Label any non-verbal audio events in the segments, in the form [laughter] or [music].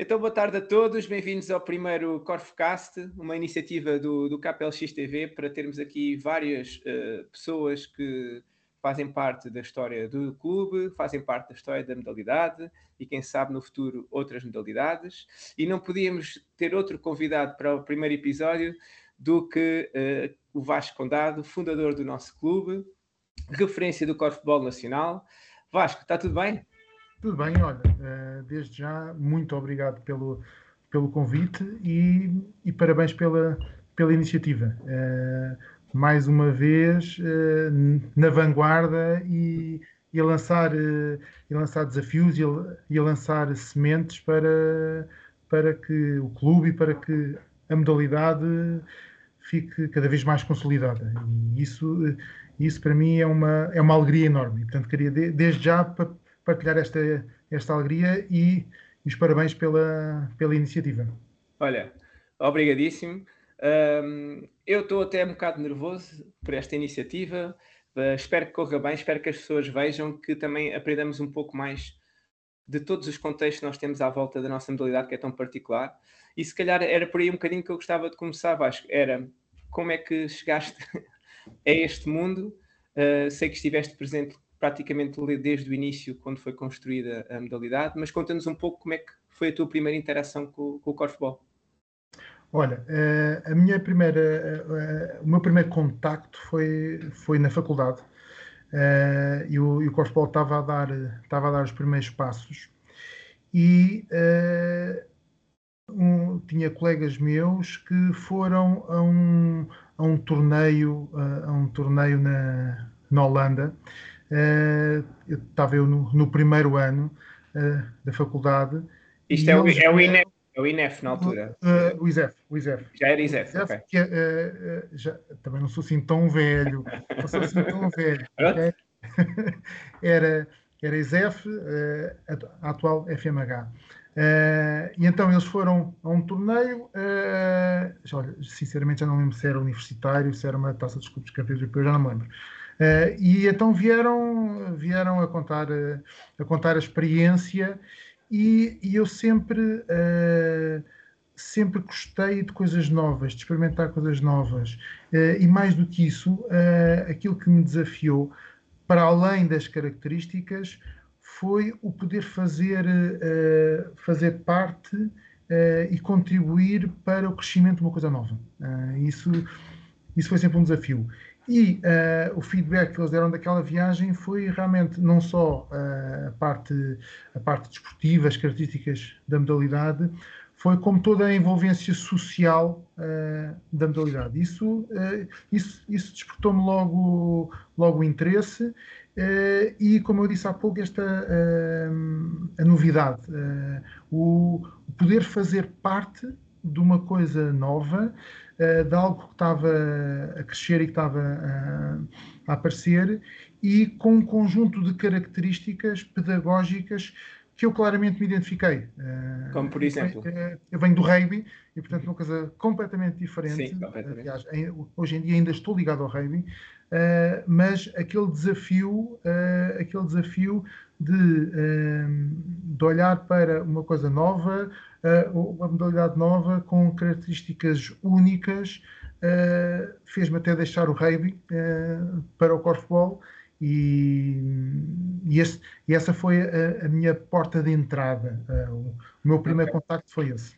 Então, boa tarde a todos, bem-vindos ao primeiro Corfcast, uma iniciativa do, do KPLX TV para termos aqui várias uh, pessoas que fazem parte da história do clube, fazem parte da história da modalidade e, quem sabe, no futuro, outras modalidades. E não podíamos ter outro convidado para o primeiro episódio do que uh, o Vasco Condado, fundador do nosso clube, referência do Corfball Nacional. Vasco, está tudo bem? Tudo bem, olha, uh, desde já, muito obrigado pelo, pelo convite e, e parabéns pela, pela iniciativa. Uh, mais uma vez uh, na vanguarda e, e, a lançar, e lançar desafios e a, e a, lançar sementes para, para que o clube e para que a modalidade fique cada vez mais consolidada. E isso, isso para mim é uma, é uma alegria enorme. Portanto, queria de, desde já partilhar esta, esta alegria e, e os parabéns pela, pela iniciativa. Olha, obrigadíssimo. Um, eu estou até um bocado nervoso por esta iniciativa. Uh, espero que corra bem, espero que as pessoas vejam que também aprendamos um pouco mais de todos os contextos que nós temos à volta da nossa modalidade que é tão particular. E se calhar era por aí um bocadinho que eu gostava de começar, Vasco. Era como é que chegaste [laughs] a este mundo? Uh, sei que estiveste presente praticamente desde o início, quando foi construída a modalidade, mas conta-nos um pouco como é que foi a tua primeira interação com, com o corfball. Olha, eh, a minha primeira, eh, o meu primeiro contacto foi, foi na faculdade eh, e o, e o corfball estava a dar estava a dar os primeiros passos e um, tinha colegas meus que foram a um, a um torneio a um torneio na, na Holanda eu estava eu no, no, primeiro ano uh, da faculdade. Isto é o, é, o INEF, é o INEF na altura? Uh, o ISEF, o ISEF. Já era ISEF, ISEF ok. Que, já, também não sou assim tão velho, não sou assim tão velho. [laughs] okay? [laughs] era, era ISEF, a atual FMH. Uh, e então eles foram a um torneio, uh, olha, sinceramente já não lembro se era universitário, se era uma taça de clubes campeões europeus, já não me lembro. Uh, e então vieram, vieram a, contar, a contar a experiência e, e eu sempre, uh, sempre gostei de coisas novas, de experimentar coisas novas. Uh, e mais do que isso, aquilo que me desafiou, para além das características, foi o poder fazer, fazer parte e contribuir para o crescimento de uma coisa nova. isso, isso foi sempre um desafio. E uh, o feedback que eles deram daquela viagem foi realmente não só uh, a, parte, a parte desportiva, as características da modalidade, foi como toda a envolvência social uh, da modalidade. Isso, isso, isso despertou-me logo, logo o interesse e, como eu disse há pouco, esta a novidade, o, o poder fazer parte de uma coisa nova uh, de algo que estava a crescer e que estava a, a aparecer, e com um conjunto de características pedagógicas que eu claramente me identifiquei. Eh, Como por exemplo? Eu venho do rugby e, portanto, uma coisa completamente diferente. Sim, completamente. Aliás, hoje em dia ainda estou ligado ao rugby, mas aquele desafio, aquele desafio de, de olhar para uma coisa nova, uma modalidade nova com características únicas, fez-me até deixar o rugby para o corfball e, e, esse, e, essa foi a, a, minha porta de entrada. o, meu primeiro okay. contacto foi esse.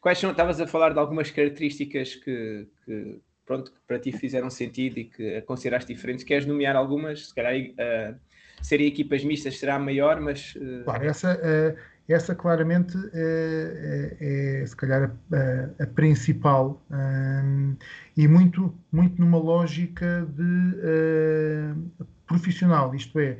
Quais são, estavas a falar de algumas características que, que pronto, que para ti fizeram sentido e que consideraste diferentes? Queres nomear algumas? Se calhar uh, serem equipas mistas será maior, mas. Uh... Claro, essa, uh, essa claramente é, é, se calhar a, a principal um, e muito, muito numa lógica de uh, profissional, isto é,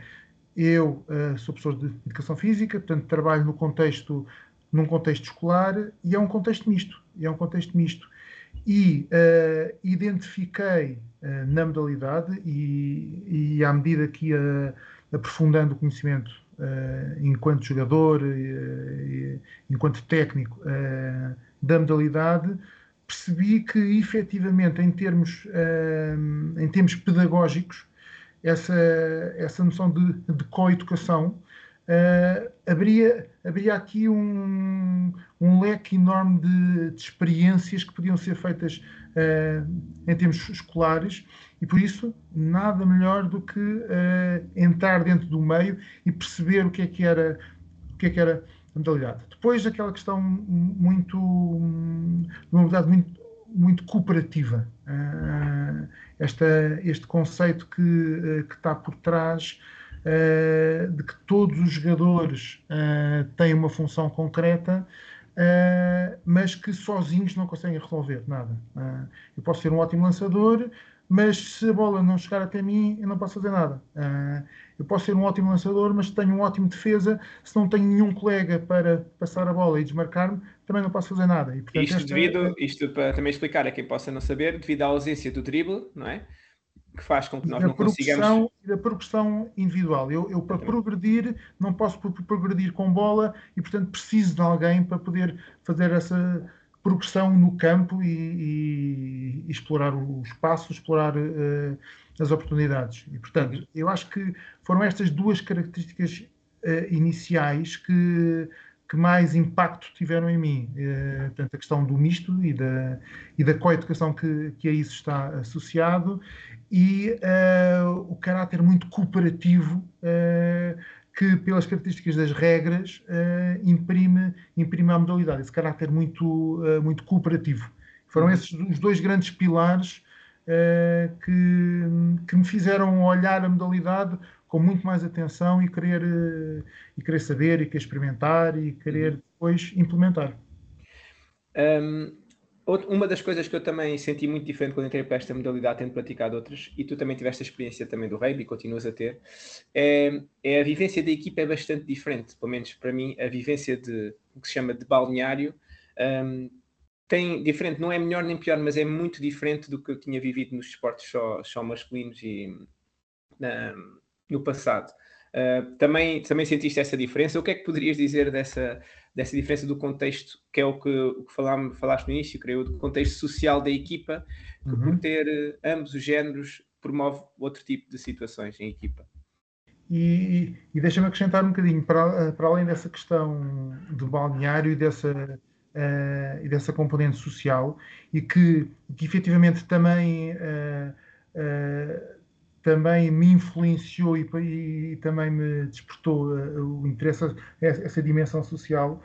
eu uh, sou professor de educação física, portanto trabalho no contexto, num contexto escolar e é um contexto misto, é um contexto misto. E uh, identifiquei na modalidade e, e à medida que ia aprofundando o conhecimento uh, enquanto jogador, uh, enquanto técnico da modalidade, percebi que efetivamente em termos, em termos pedagógicos, essa, essa noção de, de coeducação uh, abria, abria aqui um, um leque enorme de, de experiências que podiam ser feitas uh, em termos escolares e por isso nada melhor do que uh, entrar dentro do meio e perceber o que é que era o que é que era a modalidade. Depois aquela questão muito uma modalidade muito muito cooperativa uh, esta, este conceito que, uh, que está por trás de que todos os jogadores têm uma função concreta uh, mas que sozinhos não conseguem resolver nada. Uh, eu posso ser um ótimo lançador, mas se a bola não chegar até mim, eu não posso fazer nada. Uh, eu posso ser um ótimo lançador, mas tenho um ótimo defesa, se não tenho nenhum colega para passar a bola e desmarcar-me, também não posso fazer nada. E, portanto, isto, devido, é... isto para também explicar a quem possa não saber, devido à ausência do drible, não é? que faz com que nós não consigamos. E da progressão individual. Eu, eu, para progredir, não posso progredir com bola e, portanto, preciso de alguém para poder fazer essa progressão no campo e, e, explorar o espaço, explorar uh, as oportunidades. E, portanto, eu acho que foram estas duas características uh, iniciais que que mais impacto tiveram em mim. Uh, portanto, a questão do misto e da, e da coeducação que, que a isso está associado e uh, o caráter muito cooperativo que, pelas características das regras, uh, imprime, imprime a modalidade, esse caráter muito, muito cooperativo. Foram uhum. esses os dois grandes pilares que, que me fizeram olhar a modalidade com muito mais atenção e querer, e querer saber, e querer experimentar, e querer uhum. depois implementar. Um, uma das coisas que eu também senti muito diferente quando entrei para esta modalidade, tendo praticado outras, e tu também tiveste a experiência também do rugby, continuas a ter, é, é, a vivência da equipa é bastante diferente, pelo menos para mim, a vivência de o que se chama de balneário um, tem diferente, não é melhor nem pior, mas é muito diferente do que eu tinha vivido nos esportes só, só masculinos e no passado. Uh, também, também sentiste essa diferença? O que é que poderias dizer dessa, dessa diferença do contexto, que é o que, o que falámos, falaste no início, creio, do contexto social da equipa, que uhum. por ter uh, ambos os géneros promove outro tipo de situações em equipa. E, e deixa-me acrescentar um bocadinho, para, para além dessa questão do balneário e dessa, uh, e dessa componente social, e que, que efetivamente também, uh, uh, também me influenciou e, e, também me despertou o interesse, essa, essa dimensão social,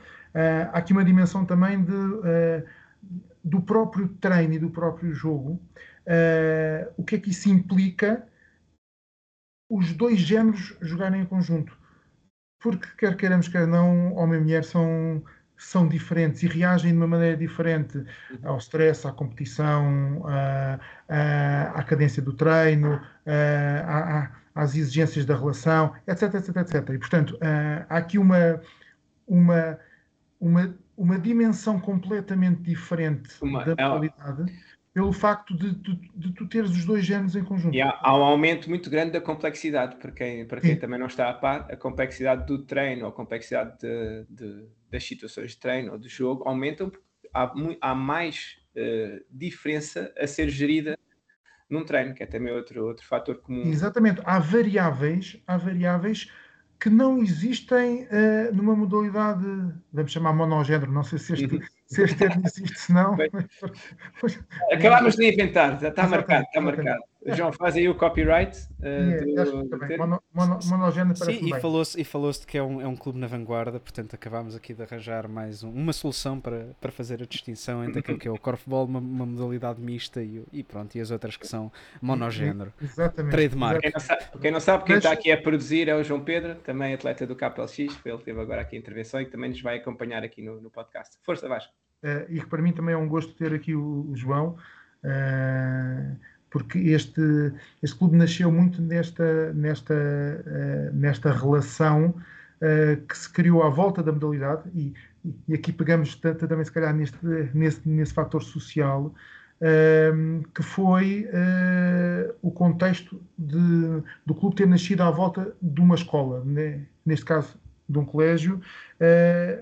há aqui uma dimensão também de, do próprio treino e do próprio jogo, o que é que isso implica os dois géneros jogarem em conjunto. Porque, quer queiramos, quer não, homem e mulher são, são diferentes e reagem de uma maneira diferente ao stress, à competição, à, à, à cadência do treino, à, às exigências da relação, etc, etc, etc. E, portanto, há aqui uma, uma, uma, uma dimensão completamente diferente uma, da qualidade pelo facto de, de, de, tu teres os dois géneros em conjunto. E há, há, um aumento muito grande da complexidade, para quem, para quem também não está a par, a complexidade do treino, a complexidade de, das situações de treino ou de jogo aumentam porque há, há mais uh, diferença a ser gerida num treino, que é também outro, outro fator comum. Exatamente, há variáveis, há variáveis que não existem uh, numa modalidade, vamos chamar monogénero, não sei se este, uhum. Se este termo existe, se não. [laughs] Acabámos de inventar, já está marcado, está marcado. João, faz aí o copyright. Uh, é, do, do mono, mono, monogénero Sim, e falou-se falou de que é um, é um clube na vanguarda, portanto acabámos aqui de arranjar mais um, uma solução para, para fazer a distinção entre aquilo que é o corfball, uma, uma modalidade mista e, e pronto, e as outras que são monogénero. Exatamente. Trademark. Quem não sabe, quem, não sabe, quem Mas... está aqui a produzir é o João Pedro, também atleta do KPLX, ele teve agora aqui a intervenção e também nos vai acompanhar aqui no, no podcast. Força, Vasco. Uh, e que para mim também é um gosto ter aqui o, o João. Uh, porque este, este clube nasceu muito nesta, nesta, uh, nesta relação uh, que se criou à volta da modalidade, e, e aqui pegamos também, se calhar, neste, nesse, nesse fator social, uh, que foi o contexto de, do clube ter nascido à volta de uma escola, né? neste caso de um colégio,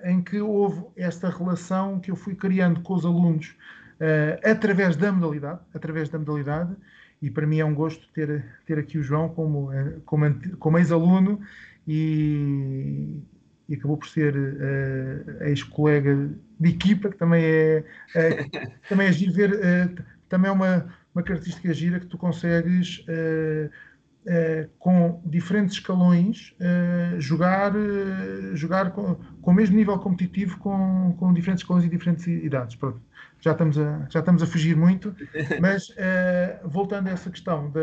em que houve esta relação que eu fui criando com os alunos uh, através da modalidade, através da modalidade, e para mim é um gosto ter, ter aqui o João como, eh, como, como ex-aluno e, e acabou por ser uh, ex-colega de equipa, que também é, uh, [laughs] também é giro ver, uh, também é uma, uma característica gira que tu consegues com diferentes escalões jogar, jogar com, com o mesmo nível competitivo com, com diferentes escalões e diferentes idades. Pronto. Já estamos a, já estamos a fugir muito, [laughs] mas voltando a essa questão, da,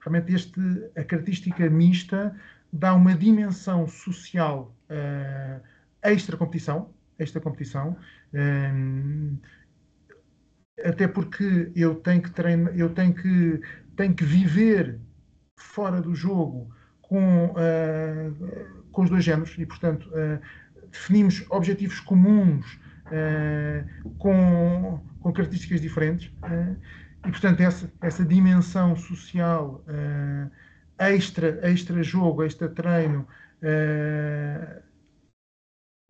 realmente este, a característica mista dá uma dimensão social uh, extra competição, extra competição, eh, até porque eu tenho que treinar, eu tenho que tenho que viver fora do jogo com uh, com os dois géneros e portanto uh, definimos objetivos comuns com, com características diferentes e portanto essa essa dimensão social extra, extra jogo, extra treino, uh,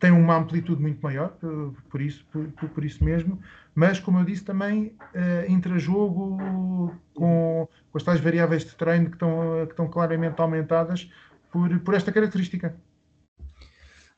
tem uma amplitude muito maior, por, por isso, por, por, isso mesmo, mas como eu disse também, uh, intrajogo com, com as tais variáveis de treino que estão, que estão claramente aumentadas por, por esta característica.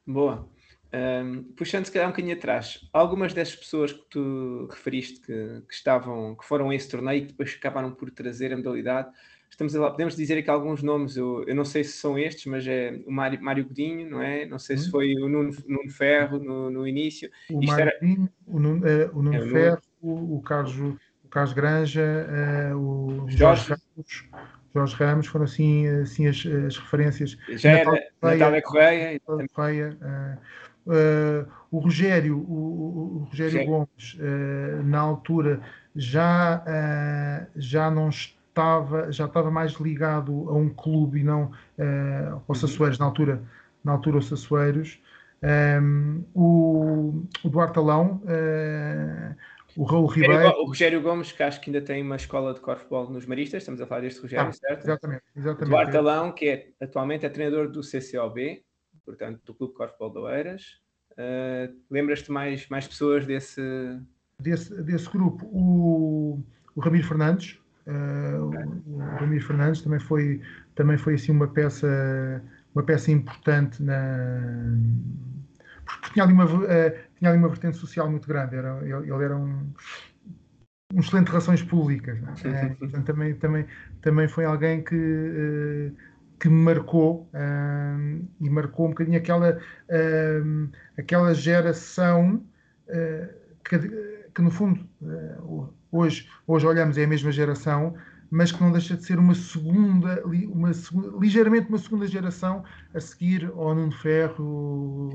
Boa. Um, puxando se calhar um bocadinho atrás, algumas das pessoas que tu referiste que, que, estavam, que foram a esse torneio e que depois acabaram por trazer a modalidade, estamos a, podemos dizer aqui alguns nomes, eu, eu, não sei se são estes, mas é o Mário, Mário Godinho, não é? Não sei se uhum. foi o Nuno, Nuno Ferro no, no início. O Isto Mário era... Godinho, o Nuno, uh, o Nuno é, Ferro, o, o, Carlos, o Carlos Granja, uh, o Jorge, Jorge Ramos. Jorge Ramos foram assim, assim as, as referências. Já era Natália Correia. Correia uh, o Rogério, o, o, Rogério Gomes, na altura, já, já não está estava, já estava mais ligado a um clube e não uh, aos Sassueiros, na altura, na altura os Sassueiros. Um, ehm, o, o Duarte Alão, uh, o Raul Ribeiro. O Rogério Gomes, que acho que ainda tem uma escola de corfball nos Maristas, estamos a falar deste Rogério, ah, certo? Exatamente, exatamente. O Duarte Alão, que é, atualmente é treinador do CCOB, portanto, do Clube de Corfball de Oeiras. Uh, Lembras-te mais, mais pessoas desse... desse... Desse grupo? O, o Ramiro Fernandes, o, Ramiro Fernandes também foi, também foi assim uma peça, uma peça importante na porque tinha ali uma, uh, tinha ali uma vertente social muito grande. Era, ele, ele era um, um excelente relações públicas. É? Portanto, também, também, também foi alguém que, que me marcou e marcou um bocadinho aquela, aquela geração que, que, no fundo, hoje, hoje olhamos, é a mesma geração, mas que não deixa de ser uma segunda, uma, ligeiramente uma segunda geração a seguir ao Nuno Ferro,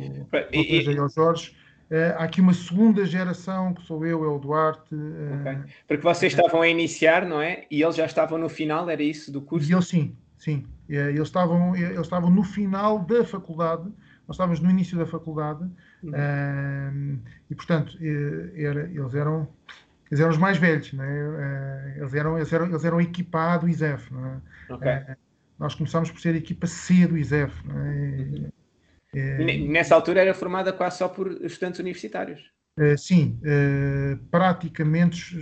e, ao Jorge. Uh, há aqui uma segunda geração, que sou eu, é o Duarte. Uh, okay. Porque vocês estavam a iniciar, não é? E eles já estavam no final, era isso, do curso? E eles sim, sim. Uh, eles, estavam, eles estavam no final da faculdade, nós estávamos no início da faculdade, uhum. e portanto, era, eles eram eles eram os mais velhos, né? eles, eram, eles, eram, eles eram a equipa do ISEF. Né? Okay. Eh, nós começámos por ser equipa C do ISEF. Né? Uhum. Nessa altura era formada quase só por estudantes universitários. Sim, praticamente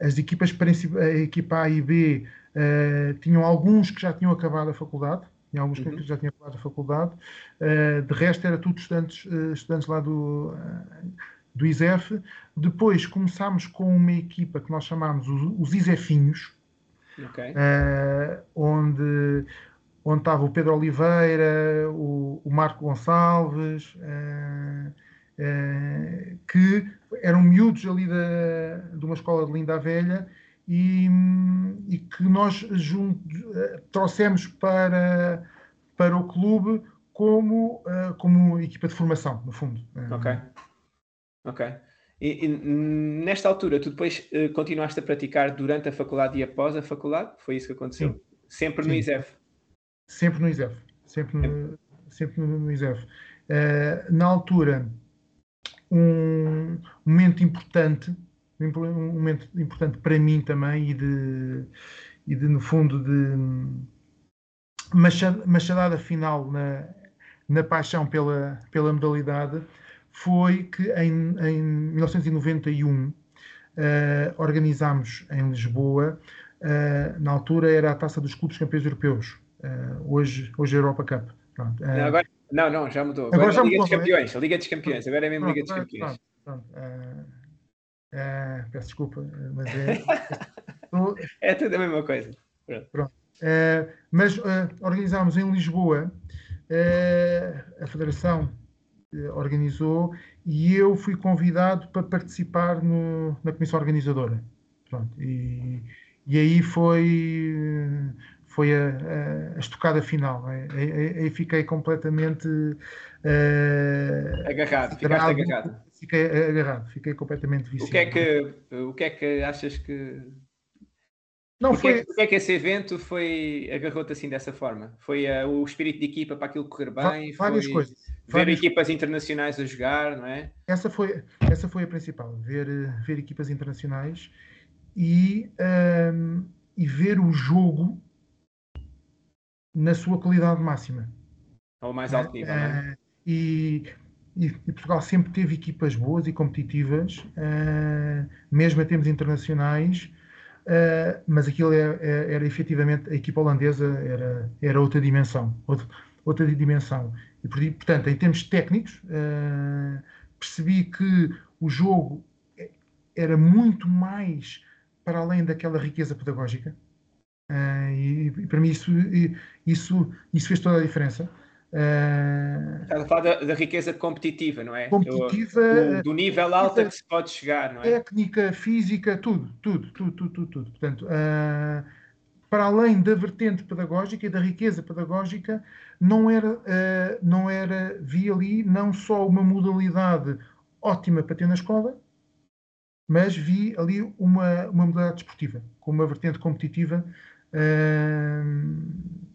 as equipas, a equipa A e B, tinham alguns que já tinham acabado a faculdade, tinha alguns uhum. que já tinham acabado a faculdade, de resto era tudo estudantes, estudantes lá do do ISEF. Depois começámos com uma equipa que nós chamámos os, os ISEFinhos, okay. uh, onde, onde estava o Pedro Oliveira, o, o Marco Gonçalves, uh, uh, que eram miúdos ali da, de uma escola de Linda a Velha e, e que nós junto, trouxemos para, para o clube como, como equipa de formação, no fundo. Ok. Ok. E, e, nesta altura, tu depois uh, continuaste a praticar durante a faculdade e após a faculdade? Foi isso que aconteceu? Sim. Sempre Sim. no ISEF? Sempre no ISEF. Sempre no, sempre no ISEF. Uh, na altura, um momento importante, um momento importante para mim também e de, e de no fundo, de machadada final na, na paixão pela, pela modalidade, foi que em, em 1991 uh, organizámos em Lisboa, uh, na altura era a Taça dos Clubes Campeões Europeus, hoje, hoje a Europa Cup. Pronto, não, agora, não, não, já mudou. Agora, agora já Liga mudou, dos é? Campeões, a Liga dos Campeões, agora é mesmo pronto, Liga dos Campeões. Pronto, peço desculpa, mas é. [laughs] é tudo a mesma coisa. Pronto. pronto. mas organizámos em Lisboa, a Federação organizou e eu fui convidado para participar no, na comissão organizadora. Pronto, e, e aí foi, foi a, a, a estocada final. Aí, aí fiquei completamente uh, agarrado, ficaste agarrado. Fiquei agarrado, fiquei completamente viciado. O que é que, o que, é que achas que não, porque, foi... porque é que esse evento foi agarrou-te assim dessa forma? Foi uh, o espírito de equipa para aquilo correr bem? Várias foi coisas. Ver várias... equipas internacionais a jogar, não é? Essa foi, essa foi a principal, ver, eh, ver equipas internacionais e, um, ehm, e ver o jogo na sua qualidade máxima. Ao mais alto nível, uh, não é? Eh, e, e, Portugal sempre teve equipas boas e competitivas, uh, mesmo a termos internacionais, uh, mas aquilo era, é, era, era, efetivamente, a equipa holandesa era, era outra dimensão, outra, outra dimensão. E, portanto, em termos técnicos, percebi que o jogo era muito mais para além daquela riqueza pedagógica. Uh, e, e, para mim isso, isso, isso fez toda a diferença. Uh, Estás a falar da, da, riqueza competitiva, não é? Competitiva. Do, do nível alto a que se pode chegar, não é? Técnica, física, tudo, tudo, tudo, tudo, tudo. tudo. Portanto, uh, para além da vertente pedagógica e da riqueza pedagógica, não era, uh, não era, vi ali não só uma modalidade ótima para ter na escola, mas vi ali uma, uma modalidade desportiva, com uma vertente competitiva uh,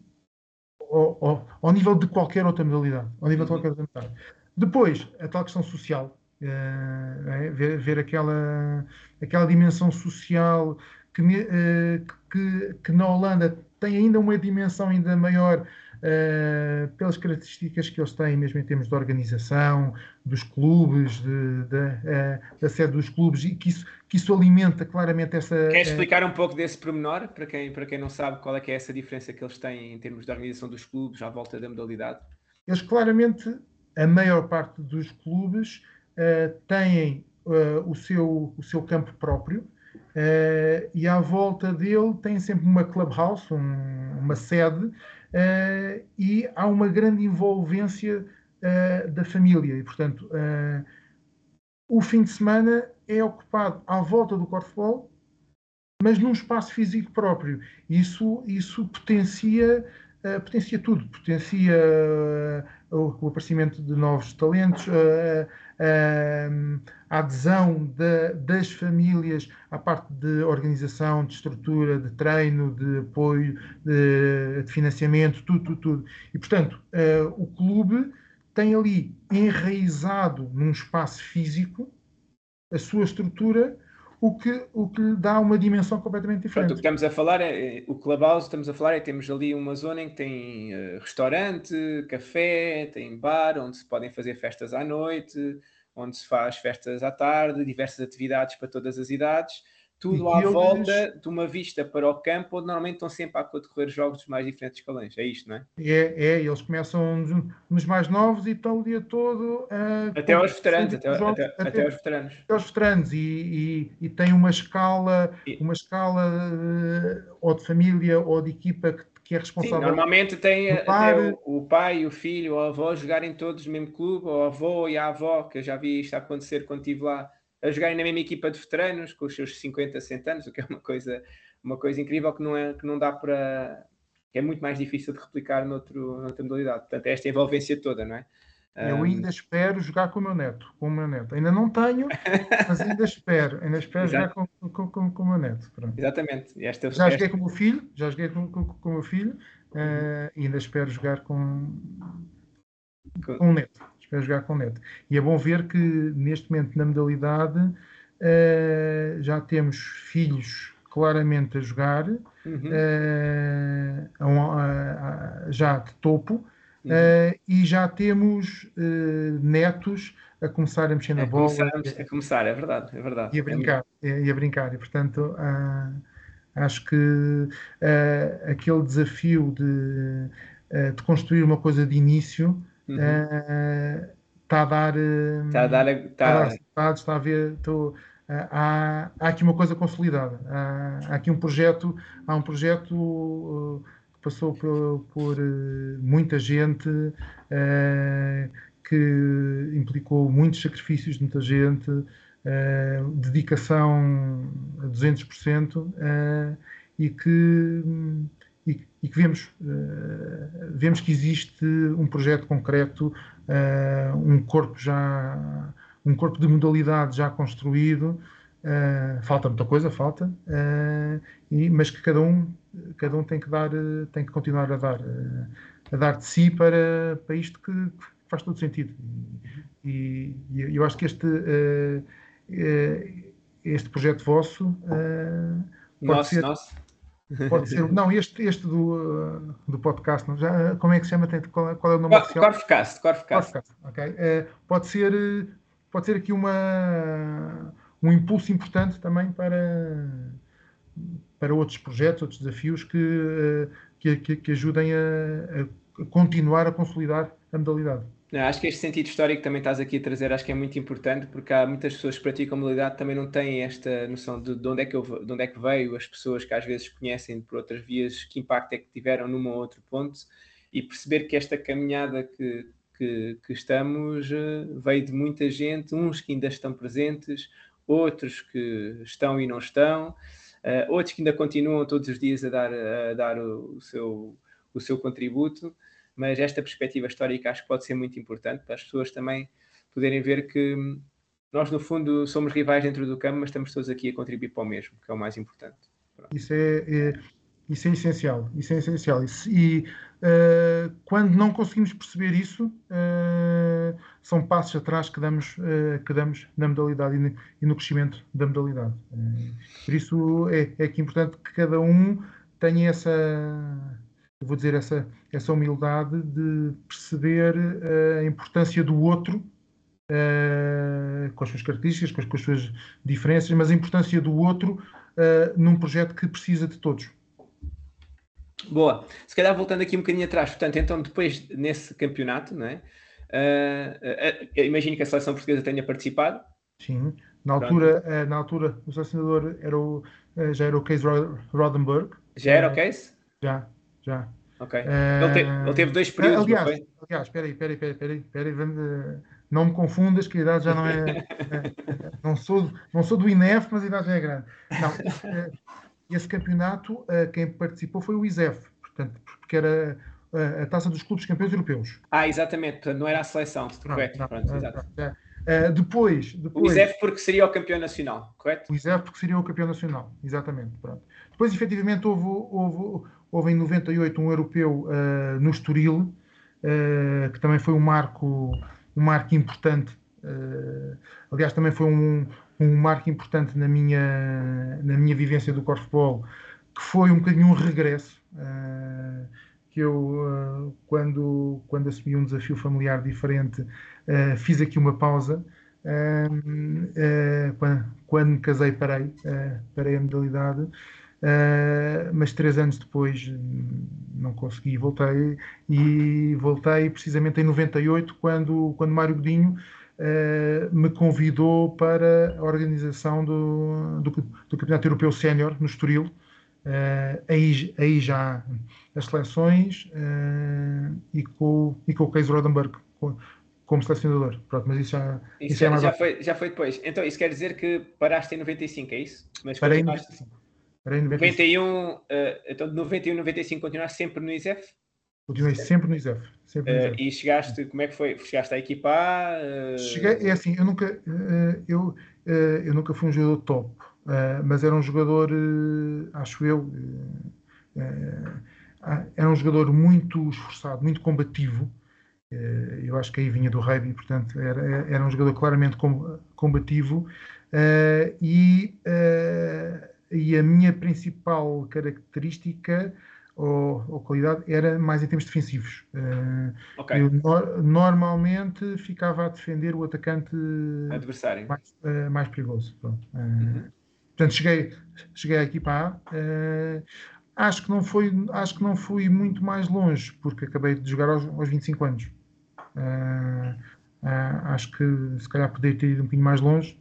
ao, ao, ao, nível de qualquer outra modalidade. Ao nível de qualquer outra modalidade. Depois, a tal questão social, uh, é, ver, ver, aquela, aquela dimensão social que, uh, que, que na Holanda tem ainda uma dimensão ainda maior uh, pelas características que eles têm, mesmo em termos de organização, dos clubes, de, de, uh, da sede dos clubes, e que isso, que isso alimenta claramente essa. Quer explicar um pouco desse pormenor, para quem, para quem não sabe qual é que é essa diferença que eles têm em termos de organização dos clubes à volta da modalidade? Eles claramente, a maior parte dos clubes uh, têm o, seu, o seu campo próprio. Uh, e à volta dele tem sempre uma clubhouse, um, uma sede, uh, e há uma grande envolvência uh, da família. E, portanto, uh, o fim de semana é ocupado à volta do corfball, mas num espaço físico próprio. Isso, isso potencia, potencia tudo. Potencia o, aparecimento de novos talentos, a adesão de, das famílias à parte de organização, de estrutura, de treino, de apoio, de, de financiamento, tudo, tudo, tudo. E, portanto, o clube tem ali enraizado num espaço físico a sua estrutura, o que, o que lhe dá uma dimensão completamente diferente. Pronto, o que estamos a falar é, é o Clubhouse, estamos a falar é temos ali uma zona em que tem uh, restaurante, café, tem bar, onde se podem fazer festas à noite, onde se faz festas à tarde, diversas atividades para todas as idades, tudo à volta de uma vista para o campo, onde normalmente estão sempre a decorrer jogos dos mais diferentes escalões. É isto, não é? É, é eles começam nos mais novos e estão o dia todo a. Até aos veteranos, até, até, até, até, aos veteranos. Até aos veteranos, e, e, e tem uma escala, e... uma escala uh, ou de família ou de equipa que que é responsável. Sim, normalmente tem até o, o, pai, o filho, ou a avó jogarem todos no mesmo clube, ou a avó e a avó, que eu já vi isto acontecer quando estive lá, a jogarem na mesma equipa de veteranos, com os seus 50, 60 anos, o que é uma coisa, uma coisa incrível que não, é, que não dá para. que é muito mais difícil de replicar noutro, noutra modalidade. Portanto, é esta envolvência toda, não é? Eu ainda espero jogar com o meu neto, com o meu neto. Ainda não tenho, mas ainda espero, ainda espero [laughs] jogar com, com, com, com, o meu neto. Pronto. Exatamente. Esta, já joguei com o meu filho, já joguei com, com, o meu filho, uh, ainda espero jogar com, com o neto. Espero jogar com o neto. E é bom ver que neste momento na modalidade uh, já temos filhos claramente a jogar, uhum. uh, já de topo Uhum. Uh, e já temos netos a começar a mexer na bola. A começar, é verdade, é verdade. E a brincar, é e a brincar. E, portanto, uh, Acho que uh, aquele desafio de, uh, de, construir uma coisa de início uhum. está a dar. Está a dar. Está, está, está a ver. Estou, há, há aqui uma coisa consolidada. Há, há aqui um projeto, há um projeto que passou por, por muita gente, que implicou muitos sacrifícios de muita gente, uh, dedicação a 200% uh, eh, e que e, e que vemos, uh, vemos que existe um projeto concreto, uh, um corpo já, um corpo de modalidade já construído. Uh, falta muita coisa, falta, mas que cada um, cada um tem que dar, tem que continuar a dar, a dar de si para, para isto que, faz todo sentido. E, e, eu acho que este eh, este projeto vosso pode nosso, ser, nosso. Pode ser, não, este, este do, do podcast, não, já, como é que se chama? Qual, qual é o nome Cor, oficial? Corfcast, Corfcast. Corfcast okay. Uh, pode, ser, pode ser aqui uma, um impulso importante também para, para outros projetos, outros desafios que, que, que, que ajudem a, a continuar a consolidar a modalidade. Não, acho que este sentido histórico que também estás aqui a trazer, acho que é muito importante, porque há muitas pessoas que praticam modalidade também não têm esta noção de, de, onde é que eu, de onde é que veio, as pessoas que às vezes conhecem por outras vias, que impacto é que tiveram num ou outro ponto, e perceber que esta caminhada que, que, que estamos eh, veio de muita gente, uns que ainda estão presentes, outros que estão e não estão, uh, outros que ainda continuam todos os dias a dar, a dar o, o seu, o seu contributo mas esta perspectiva histórica acho que pode ser muito importante para as pessoas também poderem ver que nós, no fundo, somos rivais dentro do campo, mas estamos todos aqui a contribuir para o mesmo, que é o mais importante. Isso é, é, isso é essencial. Isso é essencial. E uh, quando não conseguimos perceber isso, uh, são passos atrás que damos, uh, que damos na modalidade e no, e no crescimento da modalidade. por isso é, é que é importante que cada um tenha essa vou dizer, essa, essa humildade de perceber uh, a importância do outro, uh, com as suas características, com as, com as, suas diferenças, mas a importância do outro uh, num projeto que precisa de todos. Boa. Se calhar voltando aqui um bocadinho atrás, portanto, então depois nesse campeonato, não é? imagino que a seleção portuguesa tenha participado. Sim. Na altura, na altura o selecionador era o, já era o Case Rodenberg. Já era o Case? Já já. Ok. Uh, ele, te, ele, teve dois períodos, aliás, não foi? Aliás, espera aí, espera aí, espera aí, espera aí, não me confundas que a idade já não é, é [laughs] não, sou, não sou do INEF, mas a idade já é grande. Não, esse, eh, campeonato, eh, quem participou foi o ISEF, portanto, porque era a taça dos clubes campeões europeus. Ah, exatamente, não era a seleção, correto. Não, pronto. Uh, depois, depois, o ISEF porque seria o campeão nacional, correto? O ISEF porque seria o campeão nacional, exatamente. Pronto. Depois, efetivamente, houve, houve, Houve em 98 um europeu uh, no Estoril, uh, que também foi um marco, um marco importante. Uh, aliás, também foi um, um marco importante na minha, na minha vivência do corfball, que foi um bocadinho um regresso. que eu, quando, quando assumi um desafio familiar diferente, fiz aqui uma pausa. quando, quando me casei, parei, parei a modalidade. Uh, mas três anos depois não consegui, voltei e voltei precisamente em 98 quando, quando Mário Godinho uh, me convidou para a organização do, do, do Campeonato Europeu Sénior no Estoril uh, aí, aí já as seleções e, com, e com o Case Rodenberg como selecionador. Pronto, mas isso já, isso, isso é já, já, foi, já foi depois. Então, isso quer dizer que paraste em 95, é isso? Mas Parei em 95. Era em 91, uh, então de 91 a 95 continuaste sempre no ISEF? Continuei sempre no ISEF. Sempre no ISEF. Uh, e chegaste, como é que foi? Chegaste a equipar? Uh... Cheguei, é assim, eu nunca, eu, eu nunca fui um jogador top, mas era um jogador, acho eu, era um jogador muito esforçado, muito combativo. Eu acho que aí vinha do rugby, portanto, era, era um jogador claramente combativo. e e a minha principal característica ou, ou, qualidade era mais em termos defensivos. Uh, okay. Eu no, normalmente ficava a defender o atacante adversário mais, uh, mais perigoso. Uh, uhum. portanto, cheguei, cheguei à equipa A. Acho que não foi, acho que não fui muito mais longe, porque acabei de jogar aos, aos 25 anos. Acho que se calhar poderia ter ido um bocadinho mais longe.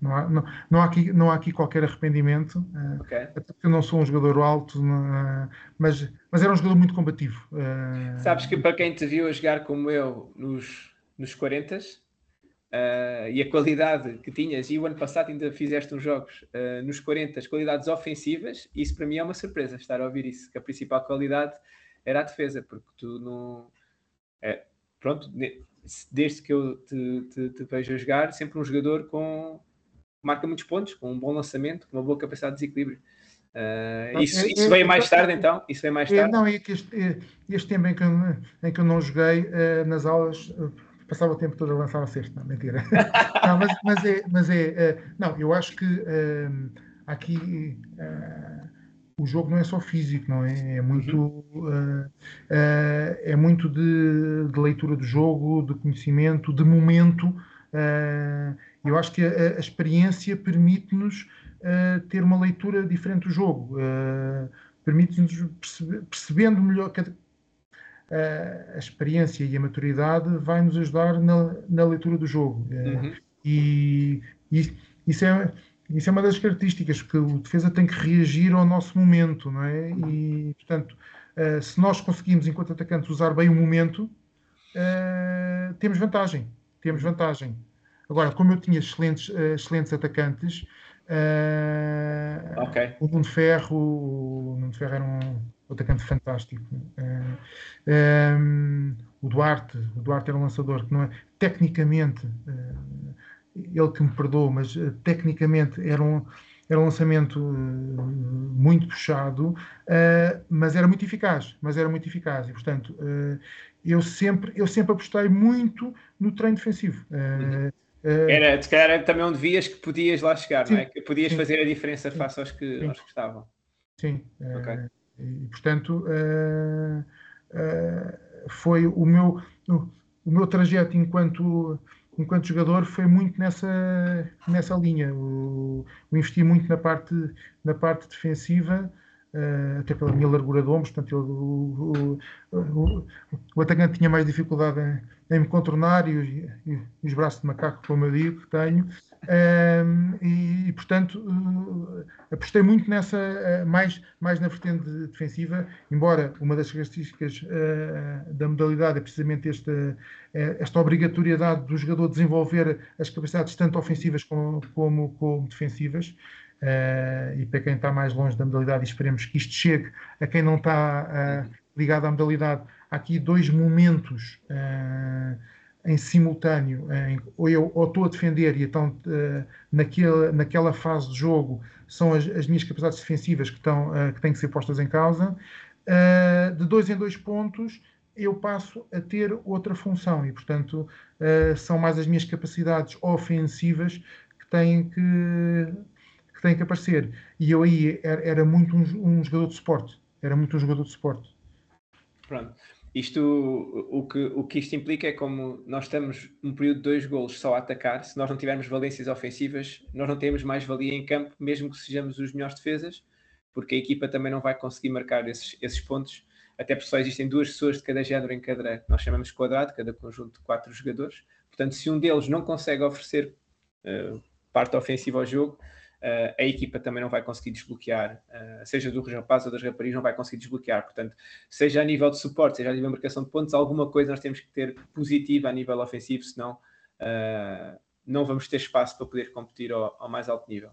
Não há, não, não há, aqui, não há aqui qualquer arrependimento, uh, okay. até porque eu não sou um jogador alto, não, mas, mas era um jogador muito combativo. Sabes que para quem te viu a jogar como eu nos, nos 40 Uh, e a qualidade que tinhas, e o ano passado ainda fizeste uns jogos nos 40, as qualidades ofensivas, isso para mim é uma surpresa estar a ouvir isso, que a principal qualidade era a defesa, porque tu não. É, pronto, desde que eu te, te, te, vejo a jogar, sempre um jogador com marca muitos pontos, com um bom lançamento, com uma boa capacidade de desequilíbrio. Uh, isso, é, isso é, veio mais tarde, então? Isso veio mais tarde? Não, é que este, este tempo em que, eu, em que eu não joguei nas aulas passava o tempo todo a lançar a cesta, não, mentira. [laughs] não, mas, mas, é, mas é uh, não, eu acho que uh, aqui uh, o jogo não é só físico, não é? É muito, uhum. é muito de, de, leitura do jogo, de conhecimento, de momento. Eu acho que a, a experiência permite-nos ter uma leitura diferente do jogo. permite-nos perceber, percebendo melhor a experiência e a maturidade vai nos ajudar na, na leitura do jogo. Eh, uhum. E, e, isso, é, isso é uma das características, que o defesa tem que reagir ao nosso momento, não é? E, portanto, uh, se nós conseguimos, enquanto atacantes, usar bem o momento, uh, temos vantagem. Temos vantagem. Agora, como eu tinha excelentes, uh, excelentes atacantes, okay. o Nuno Ferro, o Nuno Ferro era um atacante fantástico. Uh, eh, um, eh, o Duarte, o Duarte era um lançador que não é tecnicamente, uh, ele que me perdoou, mas uh, tecnicamente era um, era um lançamento muito puxado, mas era muito eficaz, mas era muito eficaz e portanto eu sempre eu sempre apostei muito no treino defensivo. Uhum. Era, se calhar também onde vias que podias lá chegar, sim, não é? Que podias sim, fazer a diferença sim, face aos que, aos que estavam. Sim. Okay. E, portanto, uh, uh, foi o meu, o, o, meu trajeto enquanto, enquanto jogador foi muito nessa, nessa linha. O, o investi muito na parte, na parte defensiva, uh, até pela minha largura de ombros, portanto, o, o, o, atacante tinha mais dificuldade em, em me contornar e, e, e, os braços de macaco, como eu digo, que tenho. Um, e, portanto, uh, apostei muito nessa, uh, mais, mais na vertente defensiva, embora uma das características uh, da modalidade é precisamente esta, esta obrigatoriedade do jogador desenvolver as capacidades tanto ofensivas como, como, como defensivas. e para quem está mais longe da modalidade, esperemos que isto chegue a quem não está ligado à modalidade. Aqui dois momentos em simultâneo, em, ou eu ou estou a defender e então uh, naquela, naquela fase de jogo são as, as minhas capacidades defensivas que, estão, uh, que têm que ser postas em causa, uh, de dois em dois pontos eu passo a ter outra função e, portanto, são mais as minhas capacidades ofensivas que têm que, que, têm que aparecer. E eu aí era, era muito um, um jogador de suporte. Era muito um jogador de suporte. Pronto. Isto, o que, o que isto implica é como nós estamos um período de dois golos só a atacar, se nós não tivermos valências ofensivas, nós não temos mais valia em campo, mesmo que sejamos os melhores defesas, porque a equipa também não vai conseguir marcar esses, esses pontos, até porque só existem duas pessoas de cada género em cada, nós chamamos quadrado, cada conjunto de quatro jogadores. Portanto, se um deles não consegue oferecer uh, parte ofensiva ao jogo, uh, a equipa também não vai conseguir desbloquear, uh, seja do rapaz ou das raparigas, não vai conseguir desbloquear. Portanto, seja a nível de suporte, seja a nível de marcação de pontos, alguma coisa nós temos que ter positiva a nível ofensivo, senão uh, não vamos ter espaço para poder competir ao, ao, mais alto nível.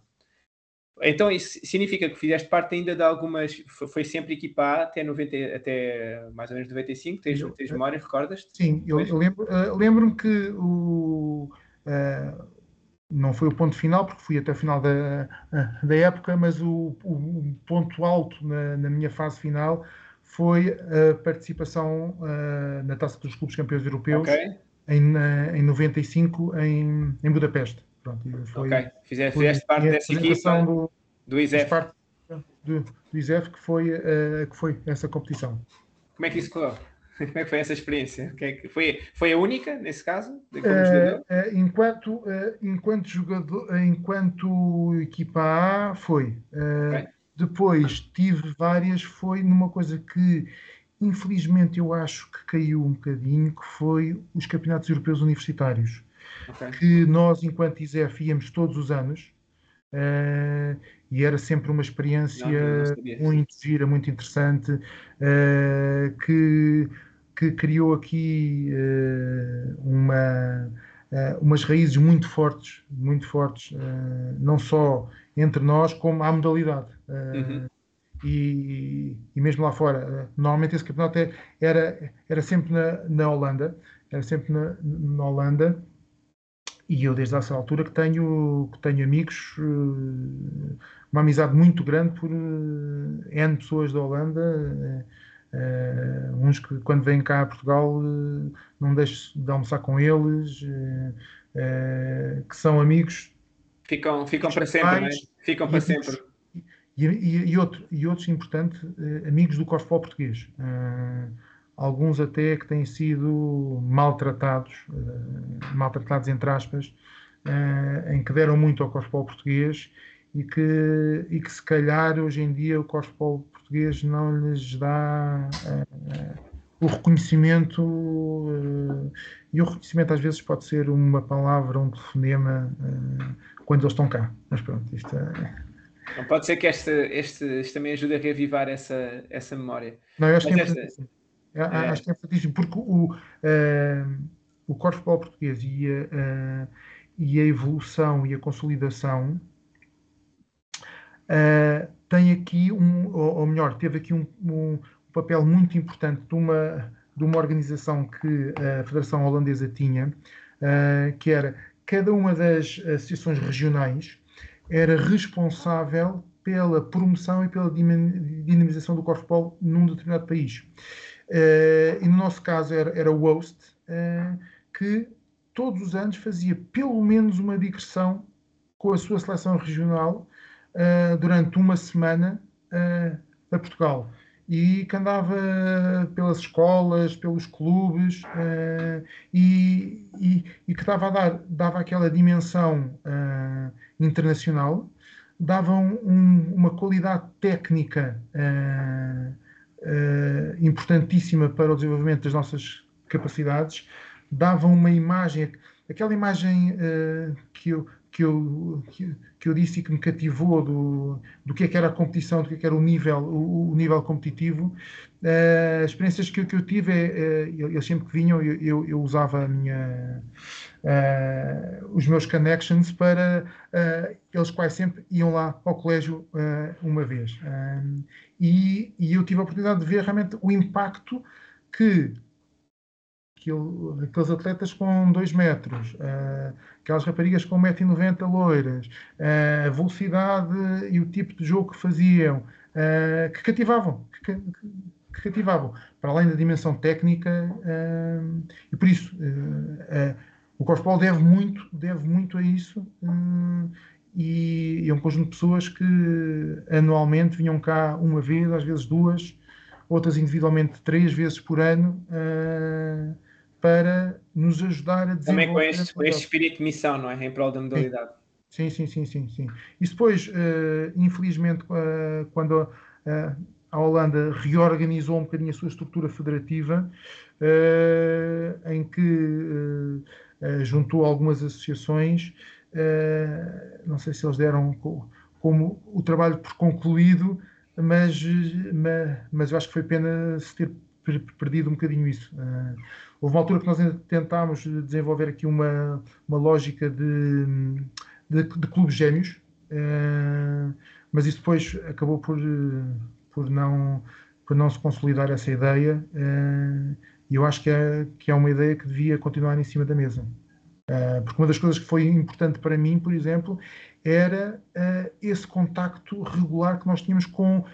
Então, isso significa que fizeste parte ainda de algumas. Foi sempre equipa A até, 90, até mais ou menos 95? Tens, tens memória, recordas? -te? Sim, eu, eu lembro-me lembro que o, uh, não foi o ponto final, porque fui até o final da, da época, mas o, o ponto alto na, na, minha fase final foi a participação uh, na Taça dos Clubes Campeões Europeus okay. em, em 95 em, em Budapeste. Pronto, foi, ok, fizeste, fizeste parte dessa equipa do, do ISEF. Parte do, do ISEF que foi, uh, que foi essa competição. Como é que isso correu? [laughs] Como é que foi essa experiência? É foi, foi a única, nesse caso, jogador? Uh, enquanto, uh, enquanto jogador, enquanto equipa A, foi. Okay. Depois tive várias, foi numa coisa que infelizmente eu acho que caiu um bocadinho, que foi os campeonatos europeus universitários. Okay. Que nós, enquanto ISEF, íamos todos os anos. Uh, e era sempre uma experiência não, não muito gira, muito interessante, uh, que, que criou aqui uh, uma, uh, umas raízes muito fortes, muito fortes, não só entre nós, como à modalidade. Uhum. E, e, mesmo lá fora, normalmente esse campeonato é, era, era sempre na, na Holanda, era sempre na, na Holanda, e eu desde essa altura que tenho, que tenho amigos, uma amizade muito grande por N pessoas da Holanda, eh, uns que quando vêm cá a Portugal não deixo de almoçar com eles, que são amigos. Ficam, ficam para sempre, não é? Ficam para sempre. E, e, e, outro, e outros importantes, amigos do Corfball português alguns até que têm sido maltratados, uh, maltratados entre aspas, uh, em que deram muito ao cosplay português e que, e que se calhar hoje em dia o cosplay português não lhes dá uh, o reconhecimento e o reconhecimento às vezes pode ser uma palavra, um telefonema quando eles estão cá. Mas pronto, isto é... Não pode ser que este, este, este também ajude a reavivar essa, essa memória. Não, eu acho Mas que é esta... É. Acho que é importantíssimo, porque o, uh, o corpo português e a, uh, e a evolução e a consolidação uh, tem aqui um, ou, melhor, teve aqui um, um, papel muito importante de uma, de uma organização que a Federação Holandesa tinha, uh, que era cada uma das associações regionais era responsável pela promoção e pela dinamização do corfball num determinado país. Uh, e no nosso caso era, era o host, uh, que todos os anos fazia pelo menos uma digressão com a sua seleção regional uh, durante uma semana a Portugal. E que andava pelas escolas, pelos clubes, e, e, e, que dava, dar, dava aquela dimensão internacional, dava um, uma qualidade técnica uh, importantíssima para o desenvolvimento das nossas capacidades, davam uma imagem, aquela imagem uh, que, eu, que, eu, que, que, eu disse e que me cativou do, do que, é que era a competição, do que, é que era o nível, o, o nível competitivo. Uh, as experiências que, que eu tive, é, eles sempre que vinham, eu, eu, eu usava minha uh, os meus connections para uh, eles quase sempre iam lá ao colégio uh, uma vez. E, e, eu tive a oportunidade de ver realmente o impacto que, que ele, aqueles atletas com 2 metros, aquelas raparigas com 1,90m loiras, a velocidade e o tipo de jogo que faziam, que cativavam, que, cativavam, para além da dimensão técnica, e por isso o Corfball deve muito, deve muito a isso e é um conjunto de pessoas que anualmente vinham cá uma vez, às vezes duas, outras individualmente três vezes por ano uh, para nos ajudar a desenvolver. Também com este, com este espírito de missão, não é? Em prol da modalidade. Sim, sim, sim, sim. sim. E depois, uh, infelizmente, uh, quando a Holanda reorganizou um bocadinho a sua estrutura federativa, em que eh, juntou algumas associações, uh, não sei se eles deram como o trabalho por concluído, mas, mas, mas eu acho que foi pena se ter perdido um bocadinho isso. Houve uma altura que nós tentámos desenvolver aqui uma, uma lógica de, de, de clubes gêmeos, uh, mas isso depois acabou por, por, não, por não se consolidar essa ideia. Uh, e eu acho que é, que é uma ideia que devia continuar em cima da mesa. Uh, porque uma das coisas que foi importante para mim, por exemplo, era uh, esse contacto regular que nós tínhamos com,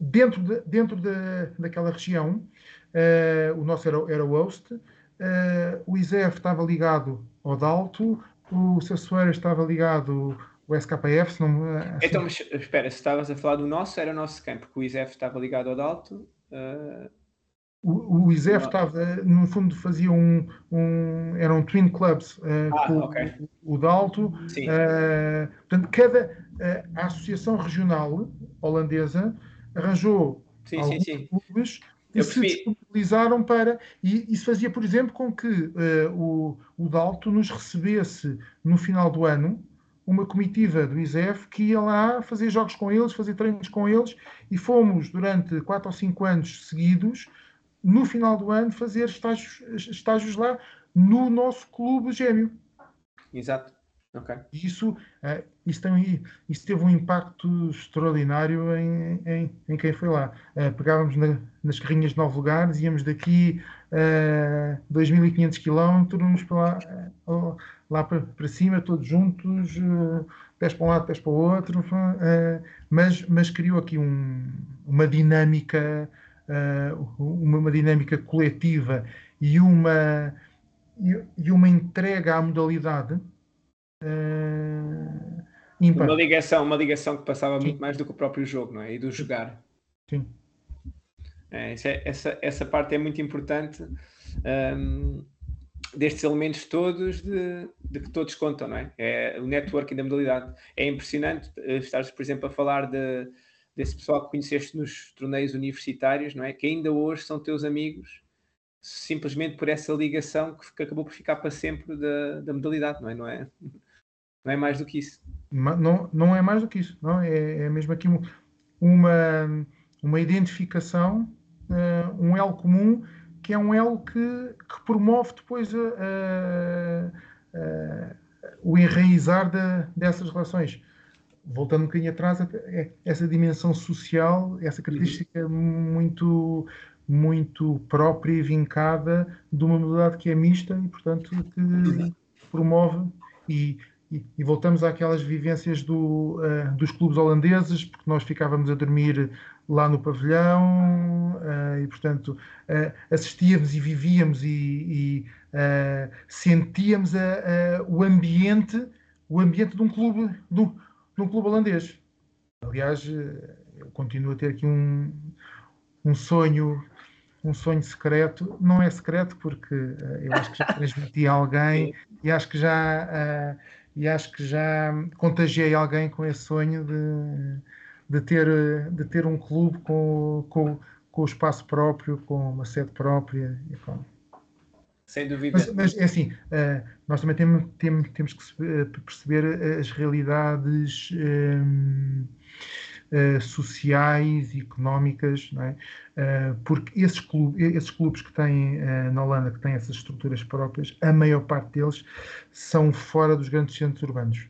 dentro, de, dentro de, daquela região, o nosso era, era o host, o ISEF estava ligado ao Dalto, o Sassueira estava ligado ao SKF. Não, assim... Então, mas espera, se estavas a falar do nosso, era o nosso campo, porque o ISEF estava ligado ao Dalto. o, o ISEF estava, no fundo, fazia um, um eram twin clubs uh, ah, com okay. o, o Dalto. Uh, portanto, cada a associação regional holandesa arranjou sim, alguns sim, sim. clubes que se disponibilizaram para. E isso fazia, por exemplo, com que uh, o, o Dalto nos recebesse no final do ano uma comitiva do ISEF que ia lá fazer jogos com eles, fazer treinos com eles, e fomos durante quatro ou cinco anos seguidos, no final do ano, fazer estágios, estágios lá no nosso clube gêmeo. Exato. Okay. Isso, uh, isso, isso teve um impacto extraordinário em, em, em quem foi lá. Uh, pegávamos na, nas carrinhas de nove lugares, íamos daqui uh, 2.500 quilómetros para lá, uh, lá para, para, cima, todos juntos, uh, pés para um lado, pés para o outro, mas, mas criou aqui um, uma dinâmica, uma, uma dinâmica coletiva e uma, e, e uma entrega à modalidade uh, Uma ligação, uma ligação que passava Sim. muito mais do que o próprio jogo, não é? E do jogar. Sim. É, é, essa, essa parte é muito importante um, destes elementos todos de, de, que todos contam, não é? é? O networking da modalidade. É impressionante eh, estar, por exemplo, a falar de, desse pessoal que conheceste nos torneios universitários, não é? Que ainda hoje são teus amigos simplesmente por essa ligação que, que acabou por ficar para sempre da, da modalidade, não é? Não é? Não é mais do que isso. Não, não é mais do que isso. Não? É, é mesmo aqui uma, uma identificação, uh, um elo comum, que é um elo que, que promove depois a, a, a, o enraizar de, dessas relações. Voltando um bocadinho atrás, é essa dimensão social, essa característica uhum. muito muito própria e vincada de uma modalidade que é mista e, portanto, que promove e e, e, voltamos àquelas vivências do, uh, dos clubes holandeses, porque nós ficávamos a dormir lá no pavilhão uh, e, portanto, uh, assistíamos e vivíamos e, e sentíamos a, a, o ambiente, o ambiente de um clube, de um, de um clube holandês. Aliás, eu continuo a ter aqui um, um sonho um sonho secreto, não é secreto porque uh, eu acho que já [laughs] transmiti a alguém e acho que já uh, e acho que já contagiei alguém com esse sonho de, de, ter, de ter um clube com, com, com o espaço próprio, com uma sede própria. E com... Sem dúvida. Mas, mas é assim, uh, nós também temos, temos, temos que perceber as realidades. Um, uh, sociais e económicas, é? uh, porque esses esses clubes que têm uh, na Holanda, que têm essas estruturas próprias, a maior parte deles são fora dos grandes centros urbanos.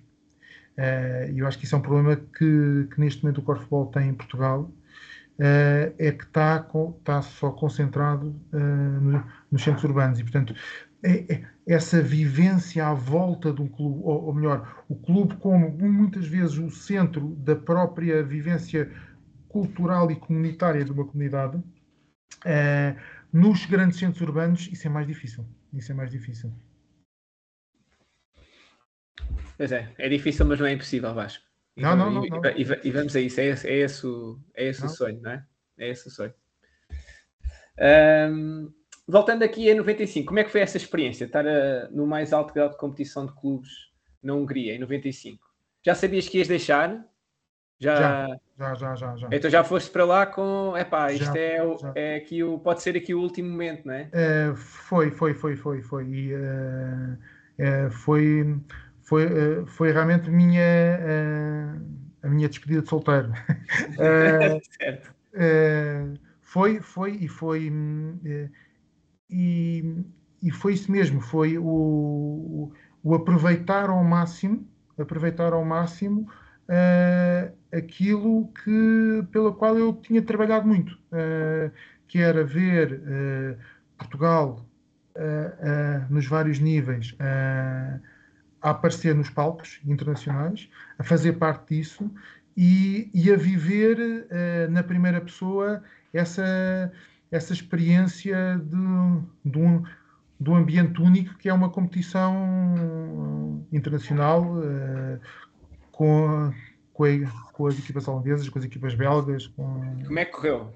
E eu acho que isso é um problema que, que neste momento o Corfball tem em Portugal, é que está, está só concentrado no, nos centros urbanos e, portanto, é, é, essa vivência à volta de um clube, ou, ou, melhor, o clube como muitas vezes o centro da própria vivência cultural e comunitária de uma comunidade, uh, nos grandes centros urbanos isso é mais difícil. Isso é mais difícil. Pois é, é difícil, mas não é impossível, Vasco. E, não, não, não, e, não. E, e, vamos a isso, é esse, é esse, o, é esse o sonho, não é? É esse o sonho. Um, voltando aqui a 95, como é que foi essa experiência, estar a, no mais alto grau de competição de clubes na Hungria, em 95? Já sabias que ias deixar? Já, já, já, já. já, Então já foste para lá com, epá, isto já, é, já. é aqui o, pode ser aqui o último momento, não é? é foi, foi, foi, foi, foi. E, uh, uh, foi, foi, uh, foi realmente minha, a minha despedida de solteiro. [laughs] certo. foi, foi, e foi e, e foi isso mesmo, foi o, o aproveitar ao máximo, aproveitar ao máximo uh, aquilo que, pelo qual eu tinha trabalhado muito, uh, que era ver uh, Portugal nos vários níveis a aparecer nos palcos internacionais, a fazer parte disso e, e a viver na primeira pessoa essa essa experiência de, de, um, de um ambiente único que é uma competição internacional uh, com, com, a, com, as equipas holandesas, com as equipas belgas. Com... Como é que correu?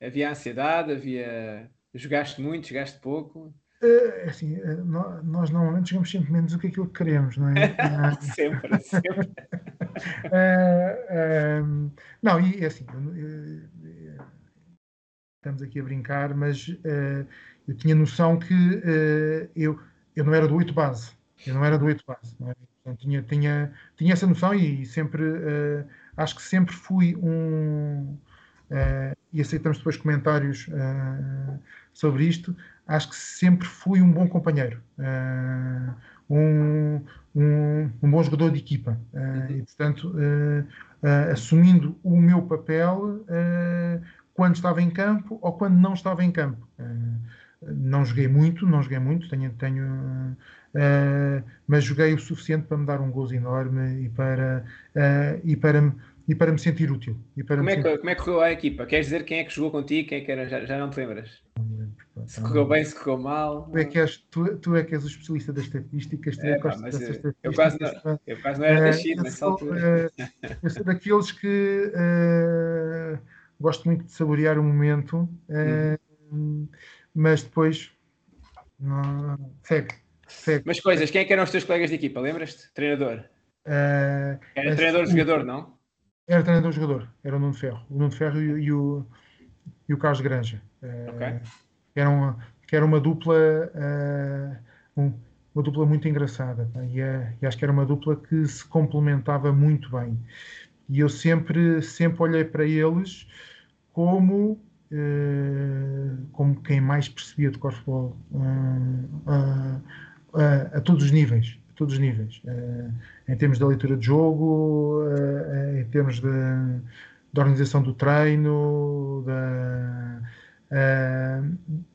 Havia ansiedade? Havia. Jogaste muito, jogaste pouco? Uh, assim, uh, nós normalmente jogamos sempre menos do que aquilo que queremos, não é? [laughs] sempre, sempre. uh, [laughs] não, e é assim, estamos aqui a brincar, mas eu tinha noção que eu, eu não era do 8 base, eu não era do 8 base, não é? Portanto, tinha, tinha, tinha essa noção e sempre, acho que sempre fui um. e aceitamos depois comentários sobre isto, acho que sempre fui um bom companheiro, uh, um, um, um, bom jogador de equipa. Uh, e, portanto, uh, assumindo o meu papel quando estava em campo ou quando não estava em campo. não joguei muito, não joguei muito, tenho, tenho mas joguei o suficiente para me dar um gozo enorme e para, e para e para me sentir útil. E para como, é que, como é que correu a equipa? Queres dizer quem é que jogou contigo? Quem é que era? Já, já não te lembras? Não me lembro. Se correu bem, se correu mal. Tu é que és, tu, tu é que és o especialista das estatísticas. Tu é, é pá, mas eu, eu, quase não, eu quase não era uh, da China nessa altura. Uh, eu sou daqueles que uh, gosto muito de saborear o momento, uhum. mas depois não, segue, segue. Mas coisas, quem é que eram os teus colegas de equipa? Lembras-te? Treinador? era treinador-jogador, não? Era treinador-jogador, era o Nuno Ferro. O Nuno Ferro e, e o, e o Carlos Granja. Ok era uma, que era uma dupla uh, um, uma dupla muito engraçada e, uh, e, acho que era uma dupla que se complementava muito bem e eu sempre sempre olhei para eles como uh, como quem mais percebia de corfball a todos os níveis a todos os níveis. Em termos da leitura de jogo em termos de, da organização do treino da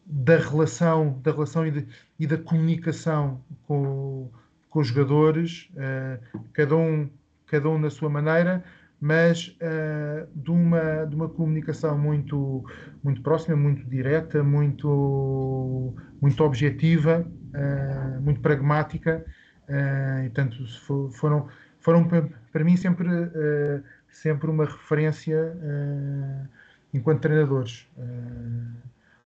da relação, da relação e, de, e da comunicação com, com os jogadores, cada, um, cada um na sua maneira, mas uh, de, uma, de uma comunicação muito, muito próxima, muito direta, muito, muito objetiva, uh, muito pragmática. Uh, e, portanto, foram, foram para mim sempre, sempre uma referência enquanto treinadores.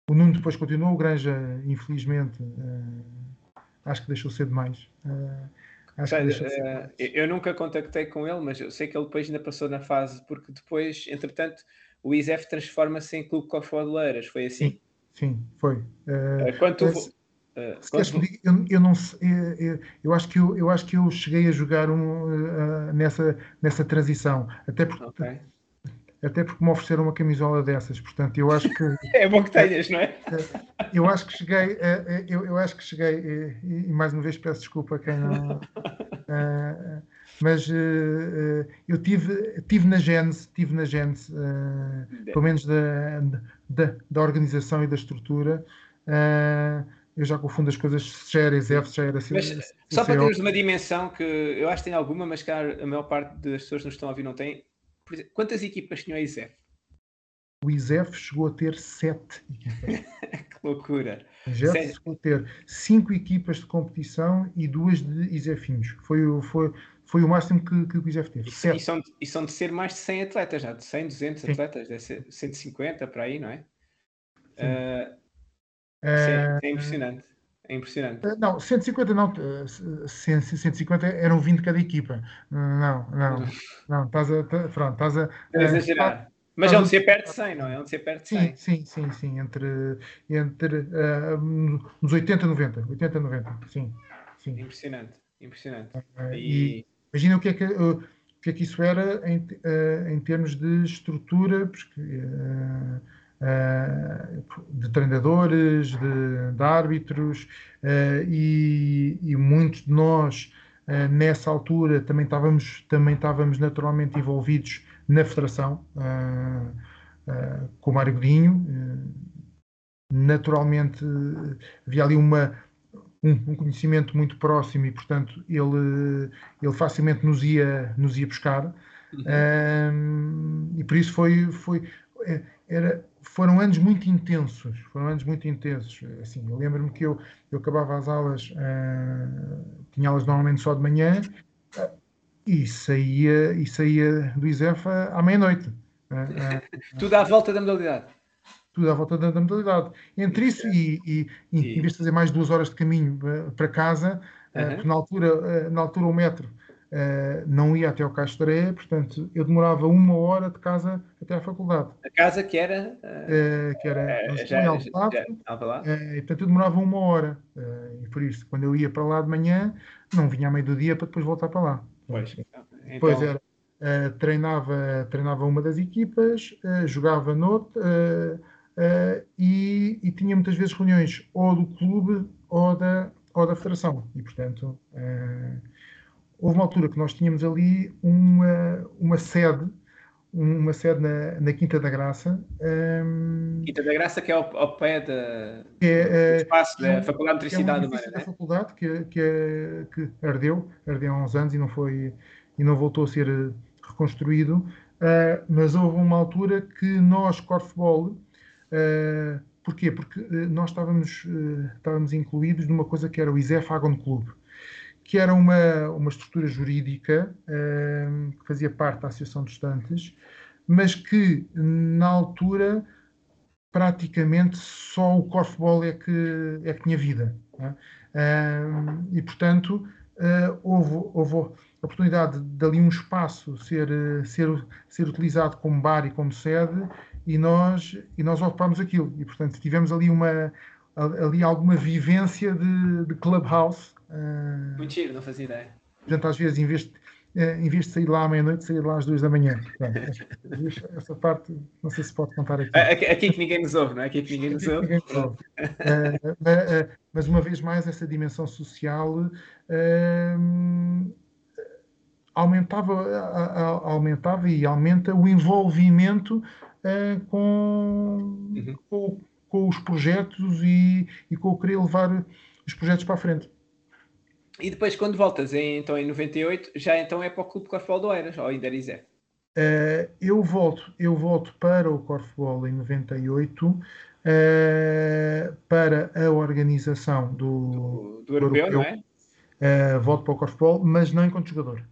O Nuno depois continuou, o Granja, infelizmente, acho que deixou ser demais. Uh, eu nunca contactei com ele, mas eu sei que ele depois ainda passou na fase, porque depois, entretanto, o ISEF transforma-se em Clube Cofodeleiras, foi assim? Sim, sim foi. Uh, Quanto uh, eu, eu, não eu, eu, acho que eu, eu acho que eu cheguei a jogar um, uh, nessa, nessa transição, até porque okay até porque me ofereceram uma camisola dessas, portanto eu acho que [laughs] é bom que tenhas, não é? Eu acho que cheguei, eu, eu acho que cheguei e, mais uma vez peço desculpa a quem não, mas eu tive, tive na Gênese, tive na Gênese, pelo menos da, da, da, organização e da estrutura. eu já confundo as coisas, se já era ESEF, se já era mas, Só para termos uma dimensão que eu acho que tem alguma, mas que a maior parte das pessoas que nos estão a ouvir não tem exemplo, quantas equipas tinha o ISEF? O ISEF chegou a ter sete equipas. [laughs] que loucura! O ISEF chegou a ter cinco equipas de competição e duas de ISEFinhos. Foi, foi, foi o máximo que, que o ISEF teve. E, e, são, e são de ser mais de 100 atletas já, de 100, 200 Sim. atletas, deve ser 150 para aí, não é? Uh, uh, é impressionante. É impressionante. Uh, não, 150 não, 150 eram 20 cada equipa. Não, não, não, estás a. Pronto, estás a. a exagerar. Mas é onde se perde 100, não é? Onde se perde 100. Sim, sim, sim, sim. Entre, entre uh, nos 80 e 90. 80 e 90, sim. sim. Impressionante, impressionante. Uh, e... imagina o que é que. Uh, o que é que isso era em, em termos de estrutura, porque, de treinadores, de, de árbitros, uh, e, e, muitos de nós, uh, nessa altura, também estávamos, também estávamos naturalmente envolvidos na federação, com o Mário Godinho. naturalmente, havia ali uma, um, um, conhecimento muito próximo e, portanto, ele, ele facilmente nos ia, nos ia buscar. Uhum. e por isso foi, foi era, foram anos muito intensos, foram anos muito intensos. Assim, eu lembro-me que eu, eu acabava as aulas, uh, tinha aulas normalmente só de manhã uh, e, saía, e saía do ISEF à, meia-noite. Uh, [laughs] Tudo à volta da modalidade. tudo à volta da, da modalidade. Entre isso e, e, e, em vez de fazer mais duas horas de caminho para casa, uh, porque na altura, na altura o metro não ia até ao Areia, portanto eu demorava uma hora de casa até à faculdade. A casa que era? que era já, já, já, e portanto eu demorava uma hora. e por isso, quando eu ia para lá de manhã, não vinha à meio do dia para depois voltar para lá. Pois, então... Pois era. Uh, treinava, treinava uma das equipas, uh, jogava noutra uh, e, e, tinha muitas vezes reuniões ou do clube ou da, ou da federação. E, portanto, houve uma altura que nós tínhamos ali uma, uma sede, uma sede na, na Quinta da Graça. Um, Quinta da Graça, que é ao, ao pé da, é, do espaço da é, Faculdade de Eletricidade é um da faculdade que, que, que ardeu, ardeu há uns anos e não foi e não voltou a ser eh, reconstruído, uh, mas houve uma altura que nós, Corfball, uh, porquê? Porque uh, nós estávamos, estávamos incluídos numa coisa que era o ISEF Agon Club, que era uma, uma estrutura jurídica que fazia parte da Associação de Estantes, mas que na altura praticamente só o corfball é que, é que tinha vida. É? e portanto houve, houve a oportunidade de, de ali um espaço ser, eh, ser, ser utilizado como bar e como sede e nós, e nós ocupámos aquilo. E, portanto, tivemos ali, uma, ali alguma vivência de, de clubhouse. Uh, Muito giro, não fazia ideia. Portanto, às vezes, em vez de, eh, em vez de sair lá à meia-noite, sair lá às duas da manhã. Portanto, [laughs] essa parte, não sei se pode contar aqui. Aqui, aqui que ninguém nos ouve, não é? Aqui que ninguém nos ouve. Ninguém nos ouve. uh, mas, uh, mas, uma vez mais, essa dimensão social uh, aumentava, aumentava e aumenta o envolvimento uh, com, uhum. com, com, os projetos e, e com o querer levar os projetos para a frente. E depois, quando voltas em, então, em 98, já então é para o Clube Corfball do Eiras, ou ainda eres é? Uh, eu volto, eu volto para o Corfball em 98 uh, para a organização do, do, do europeu, europeu, não é? Uh, volto para o Corfball, mas não enquanto jogador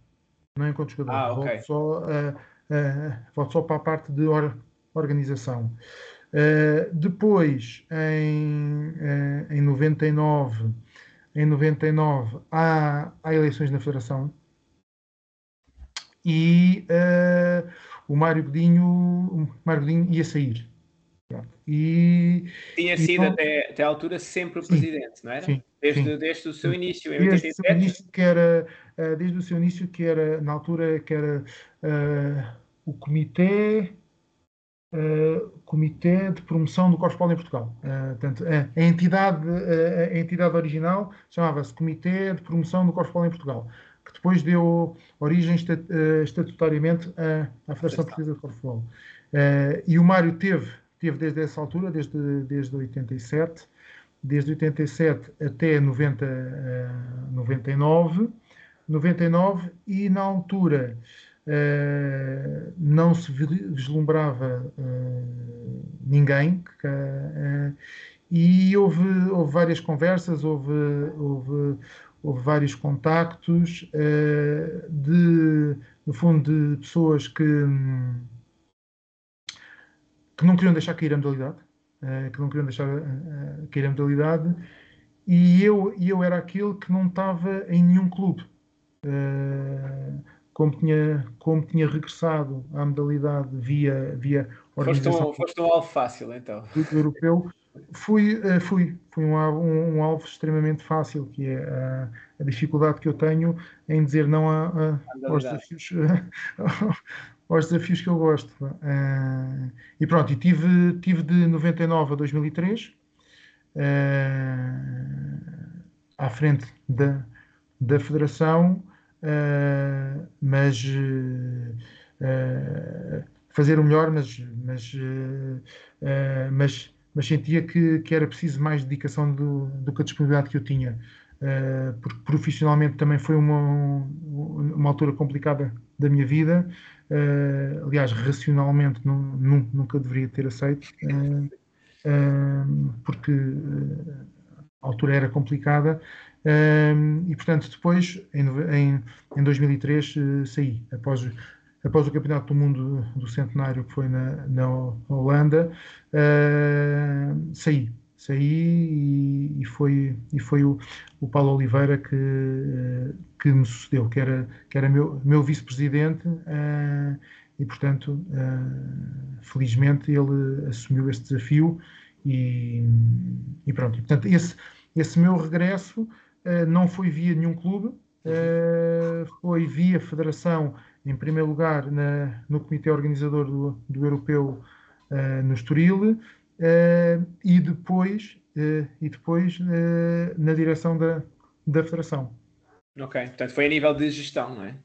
não enquanto jogador. Ah, okay. volto, só, uh, uh, volto só para a parte de or, organização. Depois, em, em 99, em 99 há, há eleições na Federação e uh, o Mário Godinho, o Mário Godinho ia sair. E, Tinha sido então, até, até à altura sempre o presidente, não era? Sim, desde, sim. desde o seu início, em desde 87? O início que era, uh, desde o seu início, que era, na altura, que era uh, o Comitê, uh, Comitê de Promoção do Corfball em Portugal. portanto, a, entidade, a entidade original chamava-se Comitê de Promoção do Corfball em Portugal, que depois deu origem estatutariamente à, à Federação Portuguesa de Corfball. e o Mário teve teve desde essa altura, desde, desde 87, desde 87 até 90, uh, 99, 99 e na altura uh, não se vislumbrava uh, ninguém uh, e houve, houve várias conversas, houve, houve, houve vários contactos de, no fundo, de pessoas que que não queriam deixar cair a modalidade, que não queriam deixar cair a modalidade, e eu, eu era aquele que não estava em nenhum clube. Uh, como tinha, como tinha regressado à modalidade via, via organização... Foste um, alvo fácil, então. Europeu. Fui, fui, fui um, um, um, alvo extremamente fácil, que é a, a, dificuldade que eu tenho em dizer não a, a, aos desafios [laughs] aos desafios que eu gosto. Uh, e pronto, e tive, tive de 99 a 2003 uh, à frente da, da Federação, uh, mas fazer o melhor, mas, mas, mas, mas sentia que, que era preciso mais dedicação do, do que a disponibilidade que eu tinha. porque profissionalmente também foi uma, uma altura complicada da minha vida, Uh, aliás, racionalmente não, nunca deveria ter aceito, uh, uh, porque a altura era complicada. E, portanto, depois, em, em, em 2003, saí. Após, após o Campeonato do Mundo do Centenário, que foi na, na Holanda, uh, saí. Saí e, e, foi, e foi o, o Paulo Oliveira que, uh, que me sucedeu, que era, que era meu, meu vice-presidente, uh, e portanto, felizmente, ele assumiu este desafio. E, e pronto, e, portanto, esse, esse meu regresso não foi via nenhum clube, foi via Federação em primeiro lugar na, no comitê organizador do, do Europeu uh, no Estoril e depois, e depois na direção da, da Federação. Ok, portanto foi a nível de gestão, não é?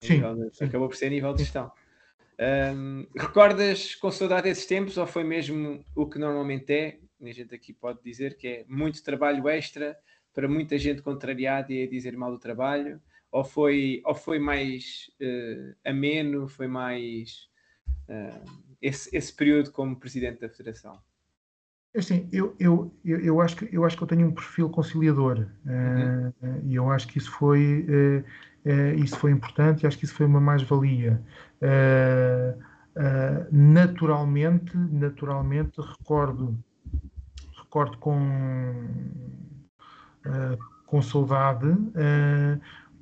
Sim, de, sim. Acabou por ser a nível de gestão. Um, recordas com saudade esses tempos ou foi mesmo o que normalmente é? A gente aqui pode dizer que é muito trabalho extra para muita gente contrariada e a dizer mal do trabalho ou foi, ou foi mais uh, ameno, foi mais uh, esse, esse período como presidente da federação? É assim, eu, eu, eu, acho que, eu acho que eu tenho um perfil conciliador uhum. uh, e eu acho que isso foi, isso foi importante e acho que isso foi uma mais-valia. naturalmente, naturalmente recordo, recordo com, com saudade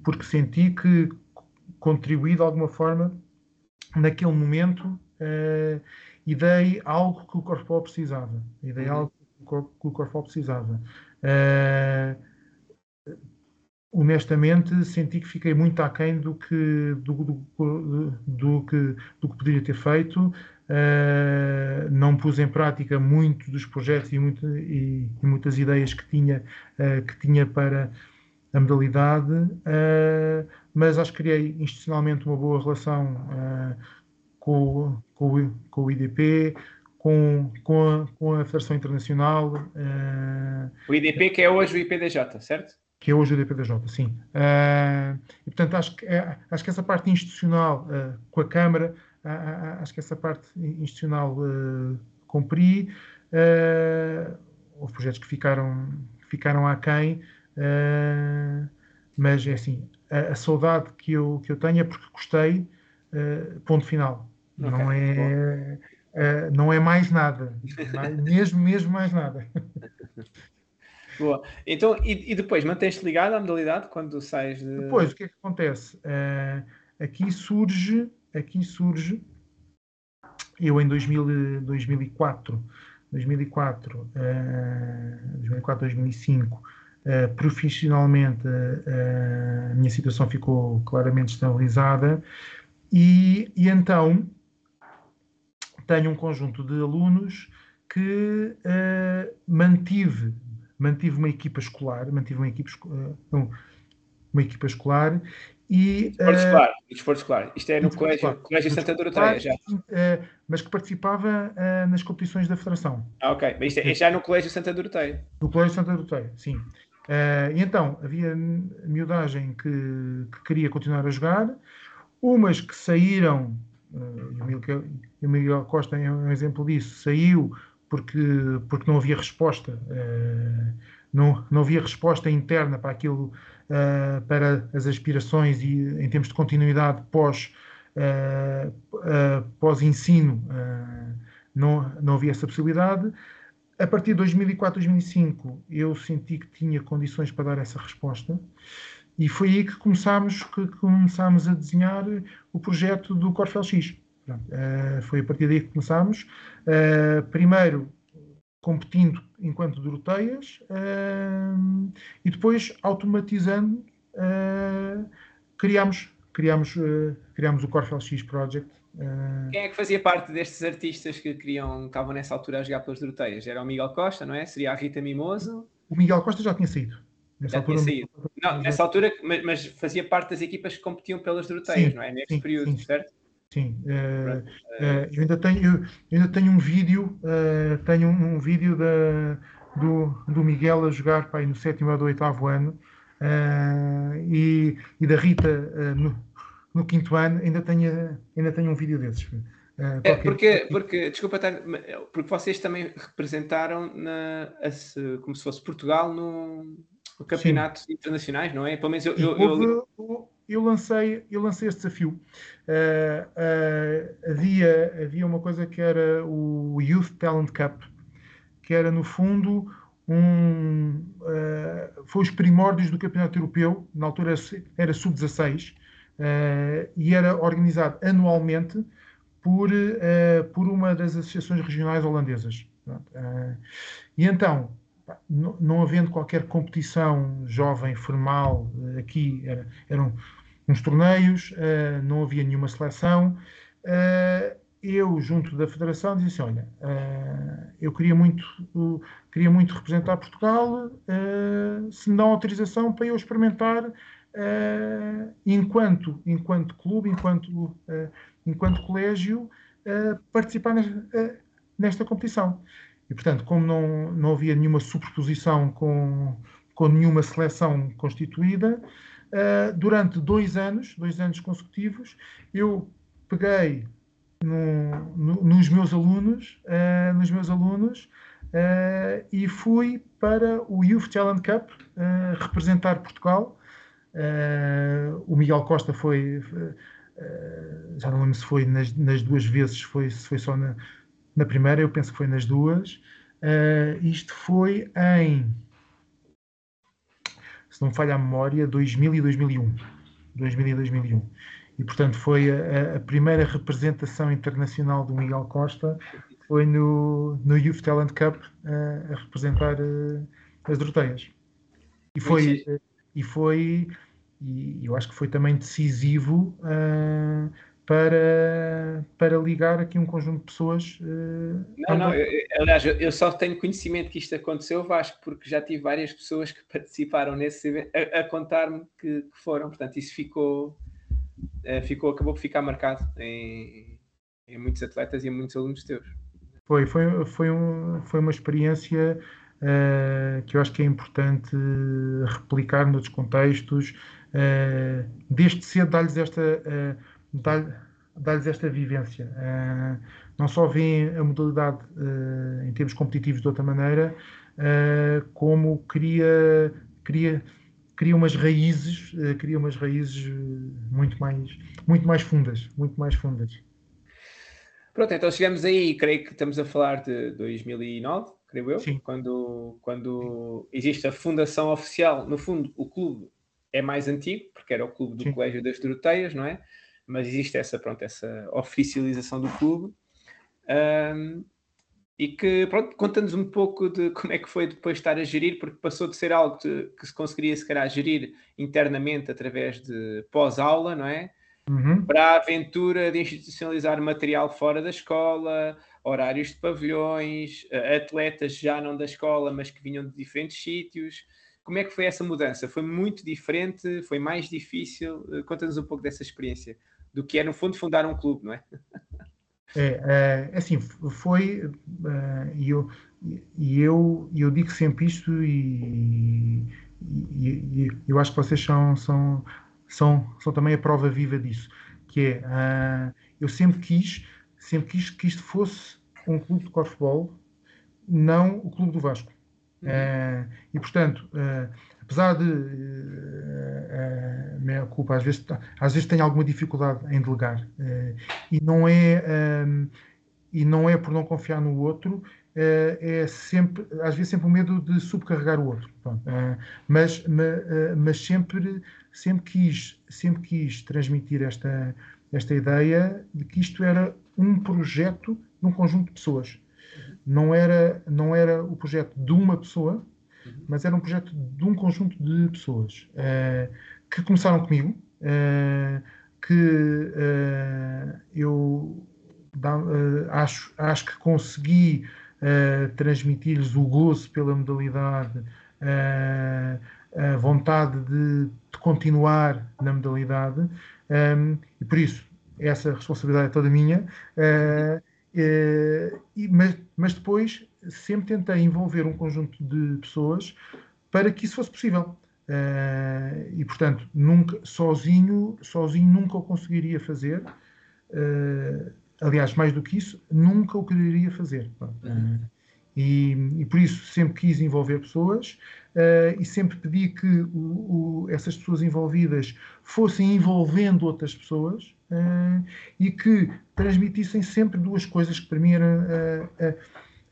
porque senti que contribuí de alguma forma naquele momento uh, e dei algo que o Corfball precisava. E dei uhum. algo que o Corfball precisava. Uh, honestamente, senti que fiquei muito aquém do que, do, do, do, que, do que poderia ter feito. Uh, não pus em prática muito dos projetos e, muito, e, e muitas ideias que tinha, uh, que tinha para, a modalidade, uh, mas acho que criei institucionalmente uma boa relação com, com, com, o IDP, com, com, a, com a Federação Internacional. O IDP que é hoje o IPDJ, certo? Que é hoje o IPDJ, sim. e portanto acho que, acho que essa parte institucional com a Câmara, acho que essa parte institucional cumpri. houve projetos que ficaram, que ficaram aquém, Uh, mas é assim, a, a, saudade que eu, que eu tenho é porque gostei, uh, ponto final. Okay. Não, é, uh, não é mais nada. mesmo, mesmo mais nada. [laughs] Boa. Então, e, e depois, mantens-te ligado à modalidade quando sais de... Depois, o que é que acontece? aqui surge, aqui surge, eu em 2000, 2004, 2004, 2004, 2005, Uh, profissionalmente, uh, a minha situação ficou claramente estabilizada e, e, então tenho um conjunto de alunos que uh, mantive, mantive uma equipa escolar, mantive uma equipa, uma equipa escolar e, desporto, escolar, desporto escolar. Isto é no colégio, colégio Santa Doroteia já. mas que participava nas competições da Federação. Ah, ok. Mas isto é, é já no colégio Santa Doroteia. No colégio Santa Doroteia, sim. Uh, e então, havia miudagem que, que, queria continuar a jogar, umas que saíram, uh, e o Miguel Costa é um exemplo disso, saiu porque, porque não havia resposta, uh, não, não havia resposta interna para aquilo, para as aspirações e em termos de continuidade pós, pós ensino, não, não havia essa possibilidade a partir de 2004, 2005, eu senti que tinha condições para dar essa resposta e foi aí que começámos, que começámos a desenhar o projeto do Corfel X. Uh, foi a partir daí que começámos. Uh, primeiro competindo enquanto Doroteias uh, e depois automatizando, criámos, criámos, criámos o Corfel X Project Uh... Quem é que fazia parte destes artistas que queriam, que estavam nessa altura a jogar pelas Doroteias? Era o Miguel Costa, não é? Seria a Rita Mimoso? O Miguel Costa já tinha saído. Nessa já altura, tinha saído. Não, nessa altura, mas, mas, fazia parte das equipas que competiam pelas Doroteias, sim, não é? Neste sim, período, sim, certo? Sim. Uh, uh, eu, ainda tenho, eu, ainda tenho um vídeo, uh, tenho um, um vídeo da, do, do Miguel a jogar pai, no sétimo ou do oitavo ano e, e da Rita no, no quinto ano ainda tenho, ainda tenho um vídeo desses. É, porque, porque, desculpa, porque vocês também representaram na, esse, como se fosse Portugal no, no campeonatos Sim. internacionais, não é? Pelo menos eu, eu, houve, eu... lancei, eu lancei esse desafio. Uh, uh, havia, havia uma coisa que era o Youth Talent Cup, que era no fundo um, uh, foi os primórdios do Campeonato Europeu, na altura era sub-16, e era organizado anualmente por, por uma das associações regionais holandesas. e então, não, havendo qualquer competição jovem, formal, aqui era, eram uns torneios, uh, não havia nenhuma seleção. Uh, eu, junto da Federação, disse assim, olha, eu queria muito, queria muito representar Portugal, se me dão autorização para eu experimentar enquanto, enquanto clube, enquanto, enquanto colégio, participar nesta competição. E, portanto, como não, não havia nenhuma superposição com, com nenhuma seleção constituída, Uh, durante dois anos, dois anos consecutivos, eu peguei no, no, nos meus alunos, uh, nos meus alunos uh, e fui para o Youth Challenge Cup representar Portugal. o Miguel Costa foi, já não lembro se foi nas, nas, duas vezes, foi, se foi só na, na primeira, eu penso que foi nas duas. isto foi em se não me falha a memória, 2000 e 2001. 2000 e 2001. E, portanto, foi a, a primeira representação internacional do Miguel Costa, foi no, no Youth Talent Cup uh, a representar uh, as Doroteias. E foi, uh, e foi, e eu acho que foi também decisivo para, para ligar aqui um conjunto de pessoas. Uh, não, não, eu, aliás, eu só tenho conhecimento que isto aconteceu, Vasco, porque já tive várias pessoas que [laughs] participaram nesse evento a, a contar-me que, que, foram, portanto, isso ficou, uh, ficou, acabou por ficar marcado em, em, muitos atletas e em muitos alunos teus. Foi, foi, foi, um, foi uma experiência uh, que eu acho que é importante replicar noutros contextos, desde cedo dar-lhes esta dar-lhes esta vivência. Uh, não só veem a modalidade uh, em termos competitivos de outra maneira, uh, como cria, cria, cria umas raízes, cria umas raízes muito mais, muito mais fundas, muito mais fundas. Pronto, então chegamos aí, creio que estamos a falar de 2009, creio eu, Sim. quando, quando existe a fundação oficial, no fundo o clube é mais antigo, porque era o clube do Sim. Colégio das Doroteias, não é? Mas existe essa, pronto, essa oficialização do clube. Um, e que, pronto, conta-nos um pouco de como é que foi depois estar a gerir, porque passou de ser algo que, se conseguiria, se calhar, gerir internamente através de pós-aula, não é? Uhum. Para a aventura de institucionalizar material fora da escola, horários de pavilhões, atletas já não da escola, mas que vinham de diferentes sítios. Como é que foi essa mudança? Foi muito diferente? Foi mais difícil? Conta-nos um pouco dessa experiência do que é, no fundo, fundar um clube, não é? É, é assim, foi, eh, e eu, eu, eu digo sempre isto e, e, e, eu acho que vocês são, são, são, são também a prova viva disso, que é, uh, eu sempre quis, sempre quis que isto fosse um clube de corfball, não o clube do Vasco. Uhum. Uh, e, portanto, uh, apesar de uh, minha culpa às vezes às vezes tenho alguma dificuldade em delegar uh, e não é um, e não é por não confiar no outro é sempre às vezes sempre o medo de subcarregar o outro mas mas sempre sempre quis sempre quis transmitir esta esta ideia de que isto era um projeto de um conjunto de pessoas. Não era não era o projeto de uma pessoa mas era um projeto de um conjunto de pessoas uh, que começaram comigo, uh, que uh, eu acho, acho que consegui transmitir-lhes o gozo pela modalidade, a vontade de, de, continuar na modalidade, um, e por isso essa responsabilidade é toda minha. Uh, e, mas, mas, depois sempre tentei envolver um conjunto de pessoas para que isso fosse possível. Uh, e portanto, nunca, sozinho, sozinho nunca o conseguiria fazer. Uh, aliás, mais do que isso, nunca o quereria fazer. Uh, e, e, por isso sempre quis envolver pessoas uh, e sempre pedi que o, o, essas pessoas envolvidas fossem envolvendo outras pessoas e que transmitissem sempre duas coisas que para mim eram, uh,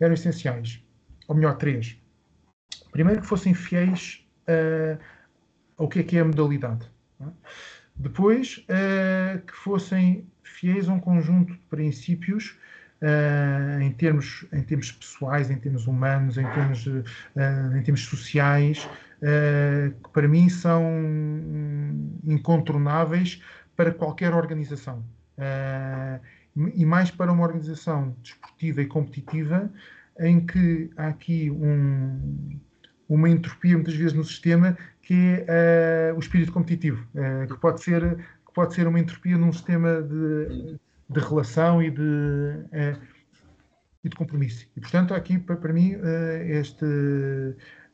eram essenciais, ou melhor, três. Primeiro, que fossem fiéis ao que é que é a modalidade. É? Depois, que fossem fiéis a um conjunto de princípios uh, em, termos, em termos pessoais, em termos humanos, em termos, uh, em termos sociais, uh, que para mim são incontornáveis para qualquer organização. E mais para uma organização desportiva e competitiva, em que há aqui um, uma entropia, muitas vezes, no sistema, que é o espírito competitivo, que pode ser pode ser uma entropia num sistema de, de relação e de, é, e de compromisso. E, portanto, aqui, para, para mim, este,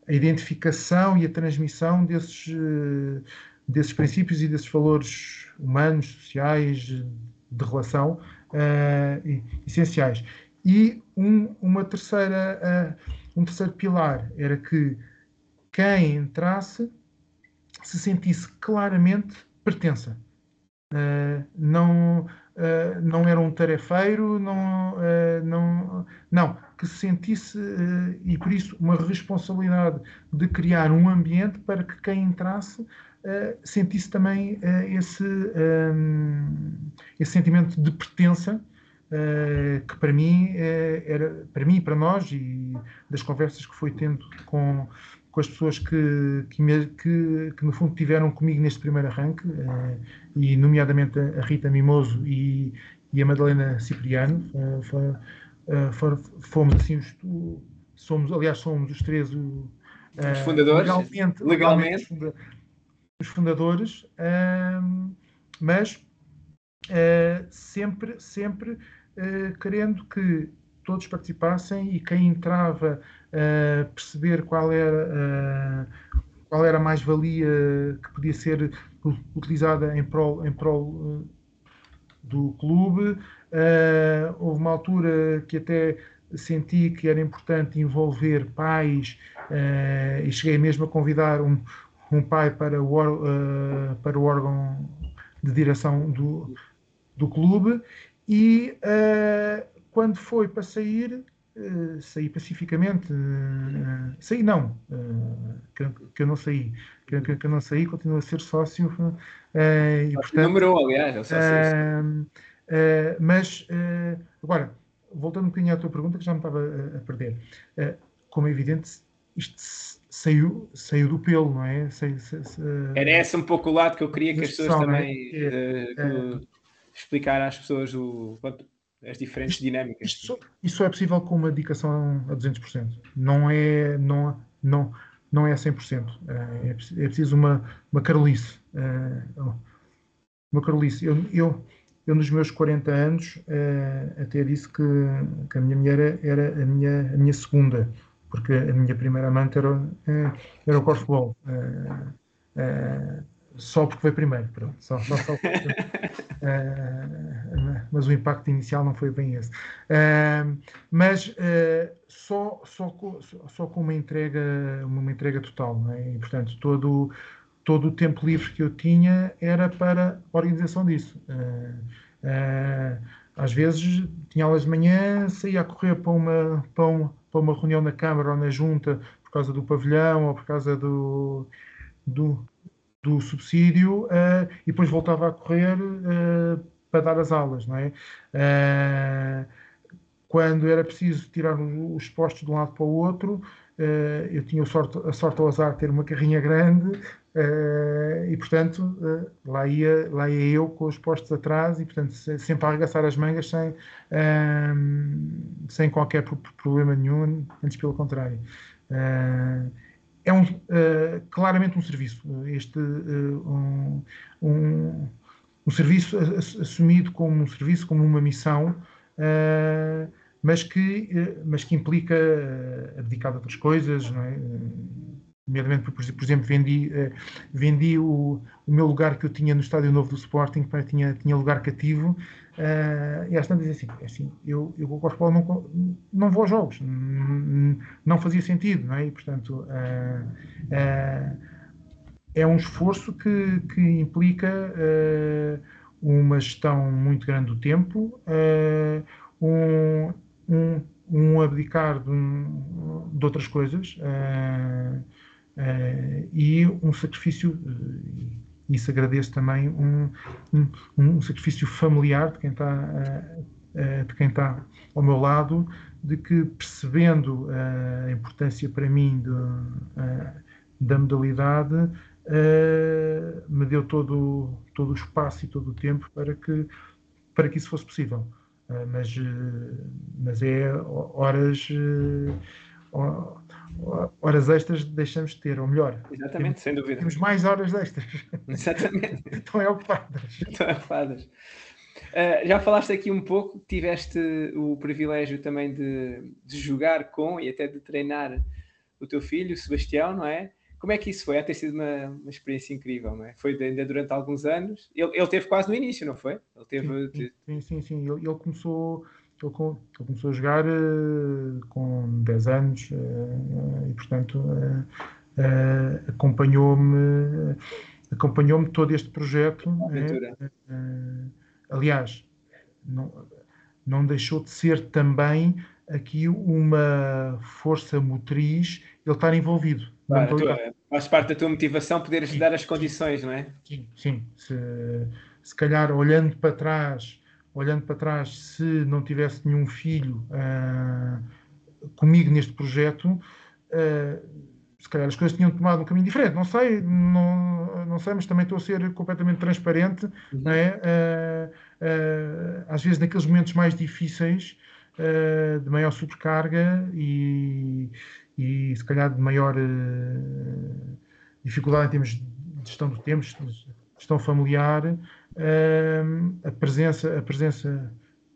a identificação e a transmissão desses, desses princípios e desses valores humanos, sociais, de relação, uh, essenciais. E um, uma terceira, uh, um terceiro pilar era que quem entrasse se sentisse claramente pertença. Uh, não, uh, não era um tarefeiro, não, uh, não, não, que se sentisse, e por isso, uma responsabilidade de criar um ambiente para que quem entrasse sentisse também esse, um, esse sentimento de pertença. que para mim era para mim para nós e das conversas que foi tendo com com as pessoas que, que, me, que, que, no fundo tiveram comigo neste primeiro arranque, uh, e nomeadamente a Rita Mimoso e, e a Madalena Cipriano, uh, for, uh, for, fomos assim, os, somos, aliás, somos os três os fundadores, legalmente, legalmente. legalmente os fundadores, mas sempre, sempre querendo que todos participassem e quem entrava uh, perceber qual era, uh, qual era a mais-valia que podia ser utilizada em prol, em prol uh, do clube. houve uma altura que até senti que era importante envolver pais e cheguei mesmo a convidar um, um pai para o, para o órgão de direção do, do clube e quando foi para sair, uh, saí pacificamente. Uh, saí não, uh, que, que, eu não saí. Que, que, que, eu não saí, continuo a ser sócio. Uh, e, portanto, número aliás, é uh, mas, agora, voltando um bocadinho à tua pergunta, que já me estava a, a perder. como é evidente, isto saiu, saiu do pelo, não é? Saiu, Era esse um pouco o lado que eu queria que as pessoas também é, é, explicar às pessoas o, as diferentes isto, dinâmicas. Isto, isso é possível com uma dedicação a 200%. Não é, não, não, não é a 100%. É, é preciso uma, uma carolice. É, uma carolice. Eu, eu, eu, nos meus 40 anos, é, até disse que, que a minha mulher era a minha, a minha segunda, porque a minha primeira amante era, era o corfball. É, só porque foi primeiro, pronto, só, só, só uh, [laughs] mas o impacto inicial não foi bem esse. Uh, mas uh, só, só, com, só com uma entrega, uma entrega total, não é? E, portanto, todo, todo o tempo livre que eu tinha era para a organização disso. às vezes tinha aulas de manhã, saía a correr para uma, para uma, para uma reunião na Câmara ou na Junta por causa do pavilhão ou por causa do, do, do subsídio uh, e depois voltava a correr uh, para dar as aulas, não é? Uh, quando era preciso tirar os postos de um lado para o outro, eu tinha a sorte, a sorte azar de ter uma carrinha grande e, portanto, lá, ia, lá ia eu com os postos atrás e, portanto, sempre a arregaçar as mangas sem, sem qualquer problema nenhum, antes pelo contrário é um, uh, claramente um serviço. Este, uh, um, um, um, serviço assumido como um serviço, como uma missão, uh, mas, que, mas que implica abdicar de outras coisas, não é? Nomeadamente, por, exemplo, vendi, vendi o, o, meu lugar que eu tinha no Estádio Novo do Sporting, para, tinha, tinha lugar cativo, uh, e às tantas assim, é assim, eu, eu com o não, não vou aos jogos, não fazia sentido, não é? E, portanto, uh, é um esforço que, que implica uma gestão muito grande do tempo, um, um, um abdicar de, um, de outras coisas, Uh, e um sacrifício, uh, isso agradeço também, um, um, um, sacrifício familiar de quem está, uh, de quem está ao meu lado, de que percebendo a importância para mim da modalidade, me deu todo, todo o espaço e todo o tempo para que, para que isso fosse possível. mas, mas é horas horas extras deixamos de ter, ou melhor, Exatamente, temos, sem dúvida. Temos mais horas extras. Exatamente. [laughs] Estão ocupadas. Estão ocupadas. Uh, já falaste aqui um pouco, tiveste o privilégio também de, de, jogar com e até de treinar o teu filho, o Sebastião, não é? Como é que isso foi? É ter sido uma, uma experiência incrível, não é? Foi ainda durante alguns anos. Ele, ele teve quase no início, não foi? Ele teve. Sim, sim, sim. sim. Ele, ele começou ele começou a jogar uh, com 10 anos uh, e, portanto, acompanhou-me acompanhou-me todo este projeto. aliás, não, não deixou de ser também aqui uma força motriz ele estar envolvido. Claro, tua, faz parte da tua motivação poderes dar as condições, não é? Sim, sim. Se, se calhar olhando para trás olhando para trás, se não tivesse nenhum filho uh, comigo neste projeto, uh, se calhar as coisas tinham tomado um caminho diferente. Não sei, não, não sei, mas também estou a ser completamente transparente. Uhum. Não é? Uh, às vezes, naqueles momentos mais difíceis, de maior sobrecarga e, e se calhar de maior dificuldade em termos de gestão do tempo, gestão familiar, a presença, a presença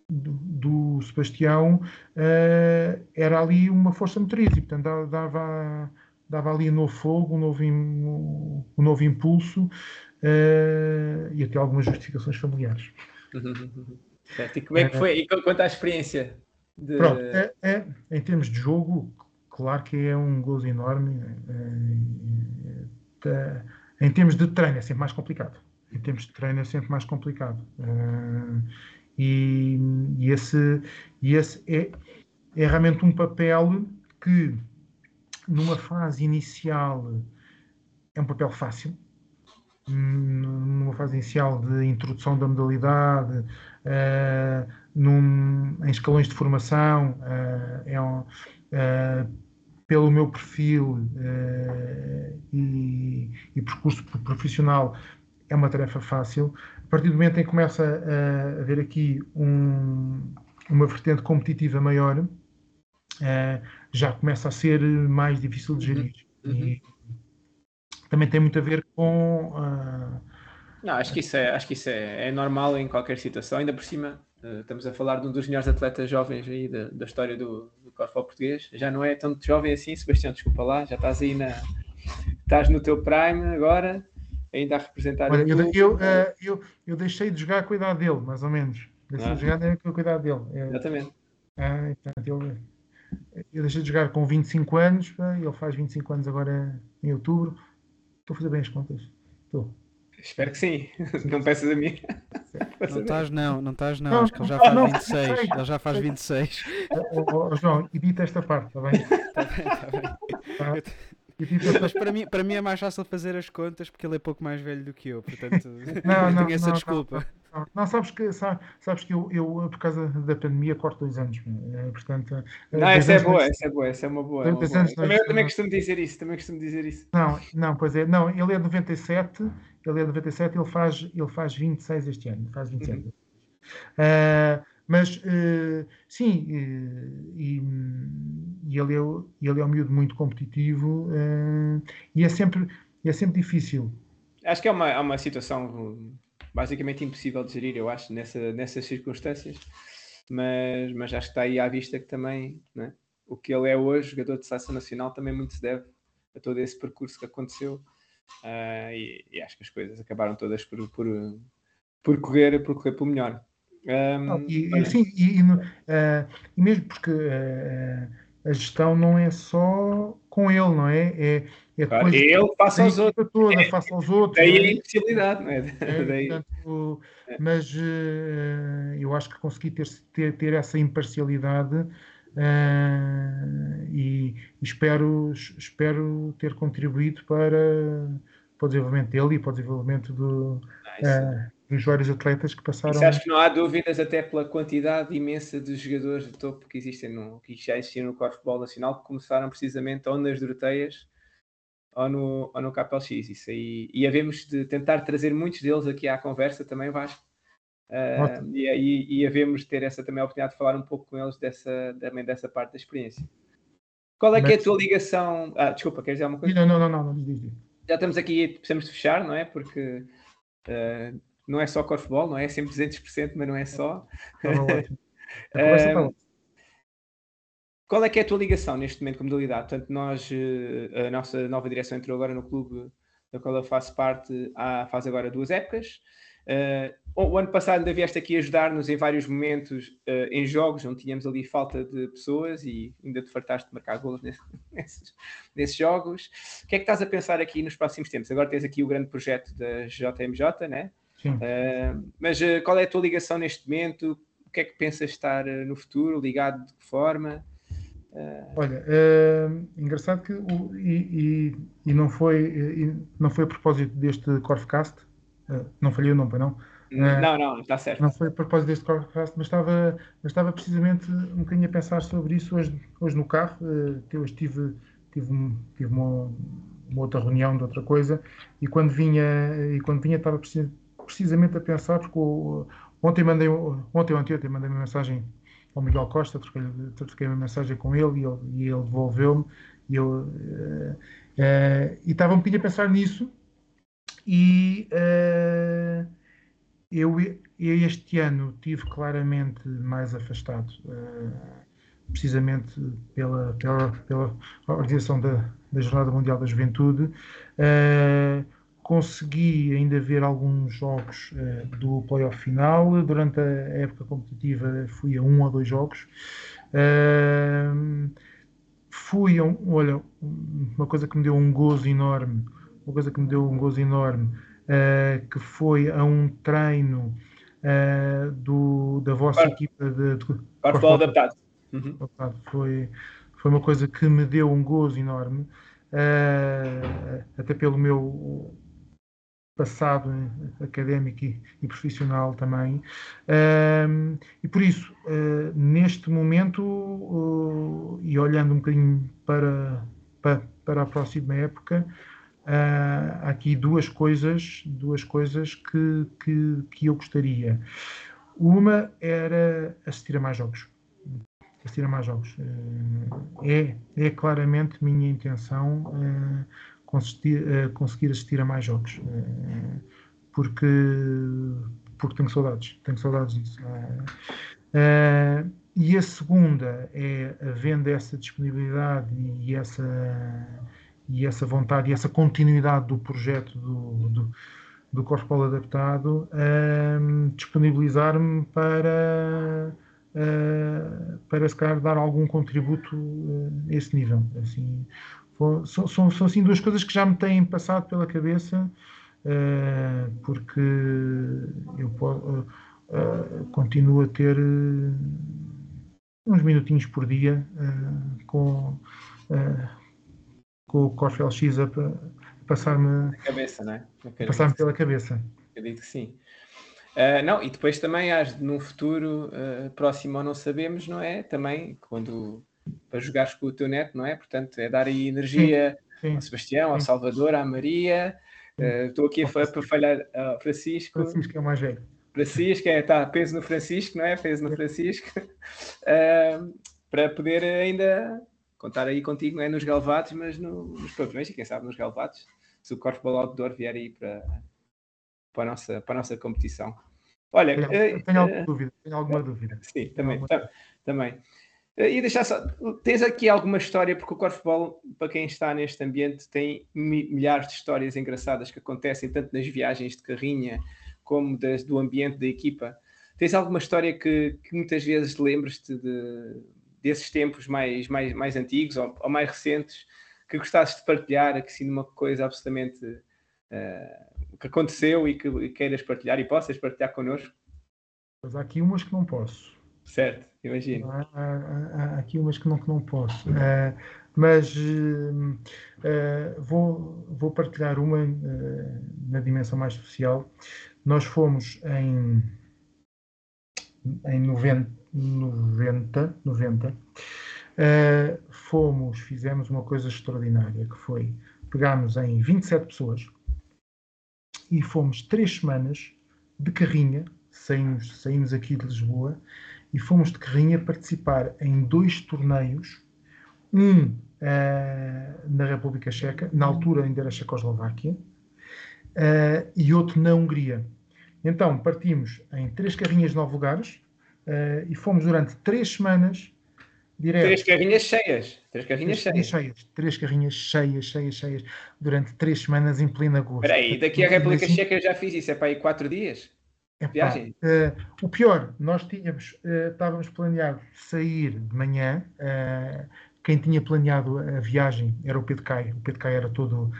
do, do Sebastião uh, era ali uma força motriz e, portanto, dava, dava ali um novo fogo, um novo, um, novo impulso uh, e até algumas justificações familiares. [laughs] Certo. E como é que foi? E quanto à experiência? De... Pronto, é, é, em termos de jogo, claro que é um gozo enorme. É, em termos de treino, é sempre mais complicado em termos de treino é sempre mais complicado. Uh, e, e, esse, e esse é, é realmente um papel que, numa fase inicial, é um papel fácil. Numa fase inicial de introdução da modalidade, uh, num, em escalões de formação, uh, é um, pelo meu perfil e, e percurso profissional, é uma tarefa fácil. A partir do momento em que começa a haver aqui um, uma vertente competitiva maior, uh, já começa a ser mais difícil de gerir. Uhum. E também tem muito a ver com. Uh... Não, acho que isso, é, acho que isso é, é normal em qualquer situação, ainda por cima. Uh, estamos a falar de um dos melhores atletas jovens aí da, da história do, do corfball português. Já não é tão jovem assim, Sebastião, desculpa lá, já estás aí na. Estás no teu prime agora, ainda a representar Olha, eu, eu, uh, eu, eu, deixei de jogar com a idade dele, mais ou menos. Deixei ah. de jogar com a idade dele. É, Exatamente. Ah, ele, eu deixei de jogar com 25 anos, ele faz 25 anos agora em outubro. Estou a fazer bem as contas. Estou. Espero que sim. [laughs] Não peças a mim. Não estás não, não estás não. não. Acho que ele já faz não, 26. Sei. Ele já faz 26. Oh, oh, oh, João, edita esta parte, está bem? [laughs] Está bem, está bem. Tá. [laughs] Mas para mim, para mim é mais fácil fazer as contas porque ele é pouco mais velho do que eu, portanto não, [laughs] não, tenho essa não, desculpa. Não, não, sabes que, sabes que eu, eu, por causa da pandemia, corto dois anos. Eh, portanto, eh, não, essa é boa, essa é boa, essa é uma boa. É uma boa. Anos, também, eu também costumo dizer isso, também costumo dizer isso. Não, não, pois é, não, ele é de 97, ele é de 97, ele faz, ele faz 26 este ano, faz 27. Uhum. Uh, mas, uh, sim, uh, e, e, ele, é, ele é um miúdo muito competitivo uh, e é sempre, é sempre difícil. Acho que é uma, é uma situação basicamente impossível de gerir, eu acho, nessa, nessas circunstâncias. Mas, mas acho que está aí à vista que também né, o que ele é hoje, jogador de seleção nacional, também muito se deve a todo esse percurso que aconteceu. Uh, e, e, acho que as coisas acabaram todas por, por, por, correr, por correr pelo melhor. Um, e, e, sim, e, uh, e, mesmo porque uh, a gestão não é só com ele, não é? É, é claro, depois ele passa aos outros. Toda, é, faça aos outros. Daí é? a impossibilidade, não é? é [laughs] daí. Portanto, mas uh, eu acho que consegui ter, ter, ter essa imparcialidade e, espero, espero ter contribuído para, para o desenvolvimento dele e para o desenvolvimento do, uh, dos vários atletas que passaram. Isso acho que não há dúvidas, até pela quantidade imensa de jogadores de topo que existem no, que já existiam no Corfball Nacional, que começaram precisamente ou nas Doroteias ou no, ou no KPLX. Isso aí, e havemos de tentar trazer muitos deles aqui à conversa também, Vasco. Uh, e, aí e havemos de ter essa também a oportunidade de falar um pouco com eles dessa, também dessa parte da experiência. Qual é que é a tua ligação? Ah, desculpa, queres dizer alguma coisa? Não, não, não, não, Já estamos aqui, precisamos de fechar, não é? Porque uh, não é só corfball, não é? Sempre 200%, mas não é só. uh, [laughs] qual é que é a tua ligação neste momento com a modalidade? Portanto, nós, a nossa nova direção entrou agora no clube da qual eu faço parte há, faz agora duas épocas. Uh, o ano passado ainda vieste aqui ajudar-nos em vários momentos uh, em jogos onde tínhamos ali falta de pessoas e ainda te fartaste de marcar golos nesse, [laughs] nesses, nesses, jogos. O que é que estás a pensar aqui nos próximos tempos? Agora tens aqui o grande projeto da JMJ, né? Uh, mas qual é a tua ligação neste momento? O que é que pensas estar no futuro? Ligado de que forma? Olha, engraçado que o, e, e, e, não foi e não foi a propósito deste Corfcast, não falhei o nome, não? Não, não, está certo. Não foi a propósito deste podcast, mas estava, mas estava precisamente um bocadinho a pensar sobre isso hoje, hoje no carro, que eu estive, tive, tive uma, uma, outra reunião de outra coisa, e quando vinha, e quando vinha estava precis, precisamente a pensar, porque o, ontem mandei, ontem, ontem, ontem mandei uma mensagem ao Miguel Costa, troquei, troquei uma mensagem com ele e ele, ele devolveu-me, e eu, uh, e estava um bocadinho a pensar nisso, e uh, eu, eu, este ano tive claramente mais afastado, uh, precisamente pela, pela, pela organização da, da Jornada Mundial da Juventude. Consegui ainda ver alguns jogos uh, do playoff final. Durante a época competitiva fui a um ou dois jogos. Uh, fui a um, olha, uma coisa que me deu um gozo enorme uma coisa que me deu um gozo enorme, uh, que foi a um treino uh, do, da vossa equipa de, de Corfball adaptado. Uhum. Foi, foi uma coisa que me deu um gozo enorme, até pelo meu passado académico e, e profissional também. Uh, e por isso, uh, neste momento, uh, e olhando um bocadinho para, para, para a próxima época, uh, há aqui duas coisas, duas coisas que, que, que eu gostaria. Uma era assistir a mais jogos. Assistir a mais jogos. É, é claramente minha intenção conseguir assistir a mais jogos. porque, porque tenho saudades. Tenho saudades disso. e a segunda é, havendo essa disponibilidade e essa e essa vontade e essa continuidade do projeto do, do, do Corfball adaptado um, disponibilizar-me para uh, para se calhar dar algum contributo uh, a esse nível assim são, são, são assim duas coisas que já me têm passado pela cabeça uh, porque eu continuo a ter uns minutinhos por dia com com o Corf LX a, passar-me cabeça, não é? Passar-me pela cabeça. Acredito que sim. Uh, não, e depois também num futuro uh, próximo ou não sabemos, não é? Também quando para jogares com o teu neto, não é? Portanto, é dar aí energia sim, sim, ao Sebastião, sim. ao Salvador, à Maria. Uh, estou aqui a, para falhar ao Francisco. Francisco é o mais velho. Francisco, é, tá, peso no Francisco, não é? Peso no Francisco. [laughs] para poder ainda contar aí contigo, não é nos Galvados, mas no, nos pavilhões, e quem sabe nos Galvados, se o Corfball Outdoor vier aí para, para, a, nossa, para a nossa competição. Olha, tenho, uh, tenho alguma uh, dúvida, tenho alguma dúvida. Sim, também, alguma... também. E deixar só, tens aqui alguma história, porque o corfball, para quem está neste ambiente, tem milhares de histórias engraçadas que acontecem tanto nas viagens de carrinha como das, do ambiente da equipa. Tens alguma história que, que muitas vezes lembras-te de, desses tempos mais, mais, mais antigos ou, ou, mais recentes que gostasses de partilhar, que sim, uma coisa absolutamente uh, que aconteceu e que queiras partilhar e possas partilhar connosco? Mas há aqui umas que não posso. Certo, imagino. Há, há, há, aqui umas que não, que não posso. Uh, mas uh, vou, vou partilhar uma na dimensão mais social. Nós fomos em, em 90, 90, 90 fomos, fizemos uma coisa extraordinária que foi pegámos em 27 pessoas e fomos três semanas de carrinha, saímos, saímos aqui de Lisboa e fomos de carrinha participar em dois torneios, um uh, na República Checa, na altura ainda era Checoslováquia, uh, e outro na Hungria. Então partimos em três carrinhas de nove lugares uh, e fomos durante três semanas direto. Três carrinhas cheias. Três carrinhas três cheias. cheias. Três carrinhas cheias, cheias, cheias, durante três semanas em plena agosto. Espera aí, daqui à República Checa eu já fiz isso, é para aí quatro dias? Epá, uh, o pior, nós tínhamos, uh, estávamos planeado sair de manhã. Uh, quem tinha planeado a viagem era o Pedro Caio. O Pedro Caio era todo,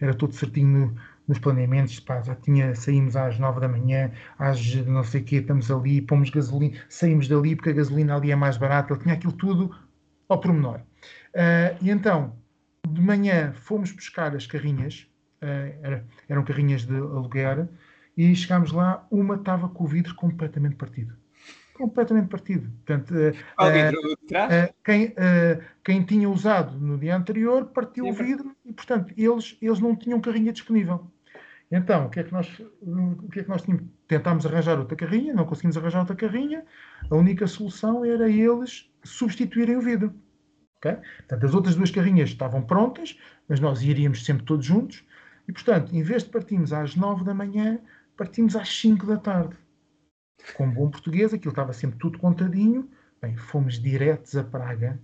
era todo certinho no, nos planeamentos. Pá, já tinha, saímos às nove da manhã, às não sei o quê, estamos ali, pomos gasolina, saímos dali porque a gasolina ali é mais barata. Ele tinha aquilo tudo ao pormenor. e então, de manhã fomos buscar as carrinhas, era, eram carrinhas de aluguer e chegámos lá, uma estava com o vidro completamente partido. Completamente partido. Portanto, uh, uh, quem, uh, quem tinha usado no dia anterior partiu Sim, o vidro e, portanto, eles, eles não tinham carrinha disponível. Então, o que é que nós, o que é que nós tínhamos? Tentámos arranjar outra carrinha, não conseguimos arranjar outra carrinha. A única solução era eles substituírem o vidro. Okay? Portanto, as outras duas carrinhas estavam prontas, mas nós iríamos sempre todos juntos. E, portanto, em vez de partirmos às nove da manhã, partimos às 5 da tarde. Com bom português, aquilo estava sempre tudo contadinho. Bem, fomos diretos a Praga,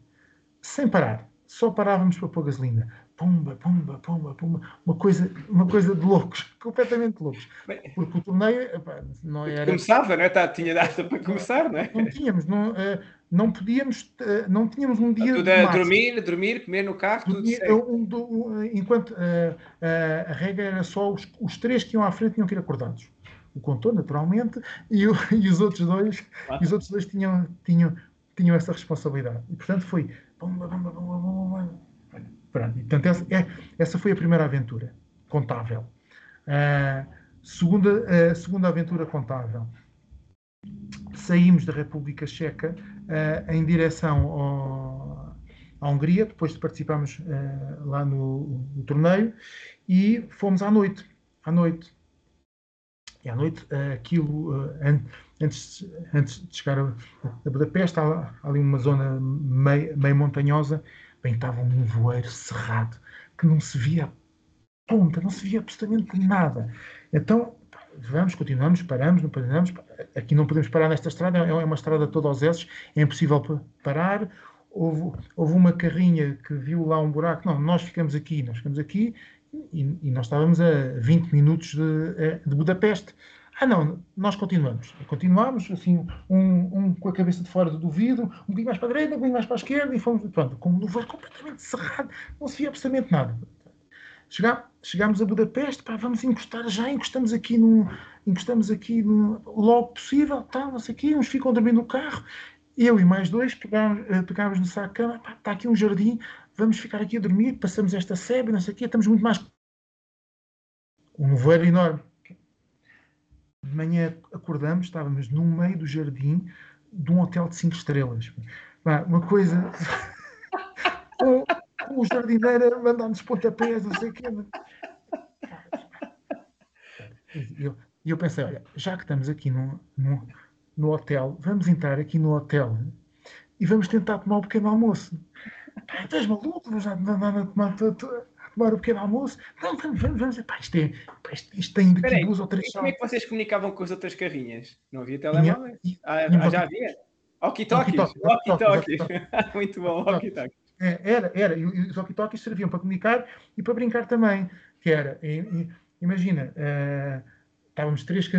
sem parar. Só parávamos para pôr gasolina. Pumba, pumba, pumba, pumba. Uma coisa, uma coisa de loucos, [laughs] completamente loucos. Porque o torneio epá, não era. Começava, não é? Tá, tinha data para começar, não é? Não tínhamos, não, uh, não podíamos, uh, não tínhamos um dia. Tudo a dormir, dormir, comer no carro, tudo um, um, Enquanto uh, a regra era só os, os, três que iam à frente tinham que ir acordados. O contor, naturalmente, e, o, [laughs] e os outros dois, ah. e os outros dois tinham, tinham, tinham essa responsabilidade. E portanto foi. Pronto, portanto, essa, é, essa foi a primeira aventura contável. Uh, segunda, uh, segunda aventura contável. Saímos da República Checa uh, em direção ao, à Hungria, depois de participarmos uh, lá no, no, torneio, e fomos à noite. À noite. E à noite, aquilo, an antes, antes de chegar a, a Budapeste, há, há ali uma zona meio, meio montanhosa, bem, estava um voeiro cerrado, que não se via ponta, não se via absolutamente nada. Então, vamos, continuamos, paramos, não paramos. Aqui não podemos parar nesta estrada, é, é uma estrada toda aos S, é impossível parar. Houve, houve uma carrinha que viu lá um buraco. Não, nós ficamos aqui, nós ficamos aqui e, e nós estávamos a 20 minutos de, eh, de Budapeste. Ah, não, nós continuamos. Continuamos, assim, um, um, com a cabeça de fora do vidro, um bocadinho mais para a direita, um bocadinho mais para a esquerda, e fomos, pronto, com o nevoeiro completamente cerrado, não se via absolutamente nada. Chegámos a Budapeste, pá, vamos encostar já, encostamos aqui no, encostamos aqui no, logo possível, tal, não sei o quê, uns ficam dormindo no carro, eu e mais dois pegámos, eh, pegámos no saco de cama, está aqui um jardim, vamos ficar aqui a dormir, passamos esta sebe, não sei o quê, estamos muito mais... Um nevoeiro enorme de manhã acordamos, estávamos no meio do jardim de um hotel de cinco estrelas. Uma coisa. [laughs] o, o jardineiro a mandar-nos pontapés, não sei o quê. E eu, eu pensei, olha, já que estamos aqui no, no, no hotel, vamos entrar aqui no hotel e vamos tentar tomar um pequeno almoço. Pá, estás maluco? Vamos andar a tomar tomar o pequeno almoço. Não, vamos, vamos, vamos. Pá, isto, é, pá, isto, isto tem daqui Peraí, duas ou três Como é que vocês comunicavam com as outras carrinhas? Não havia telemóvel? Ah, ah, já havia? Walkie-talkies. Walkie-talkies. [laughs] Muito bom, walkie-talkies. É, era, era. E os walkie-talkies serviam para comunicar e para brincar também. Que era, imagina, uh, estávamos três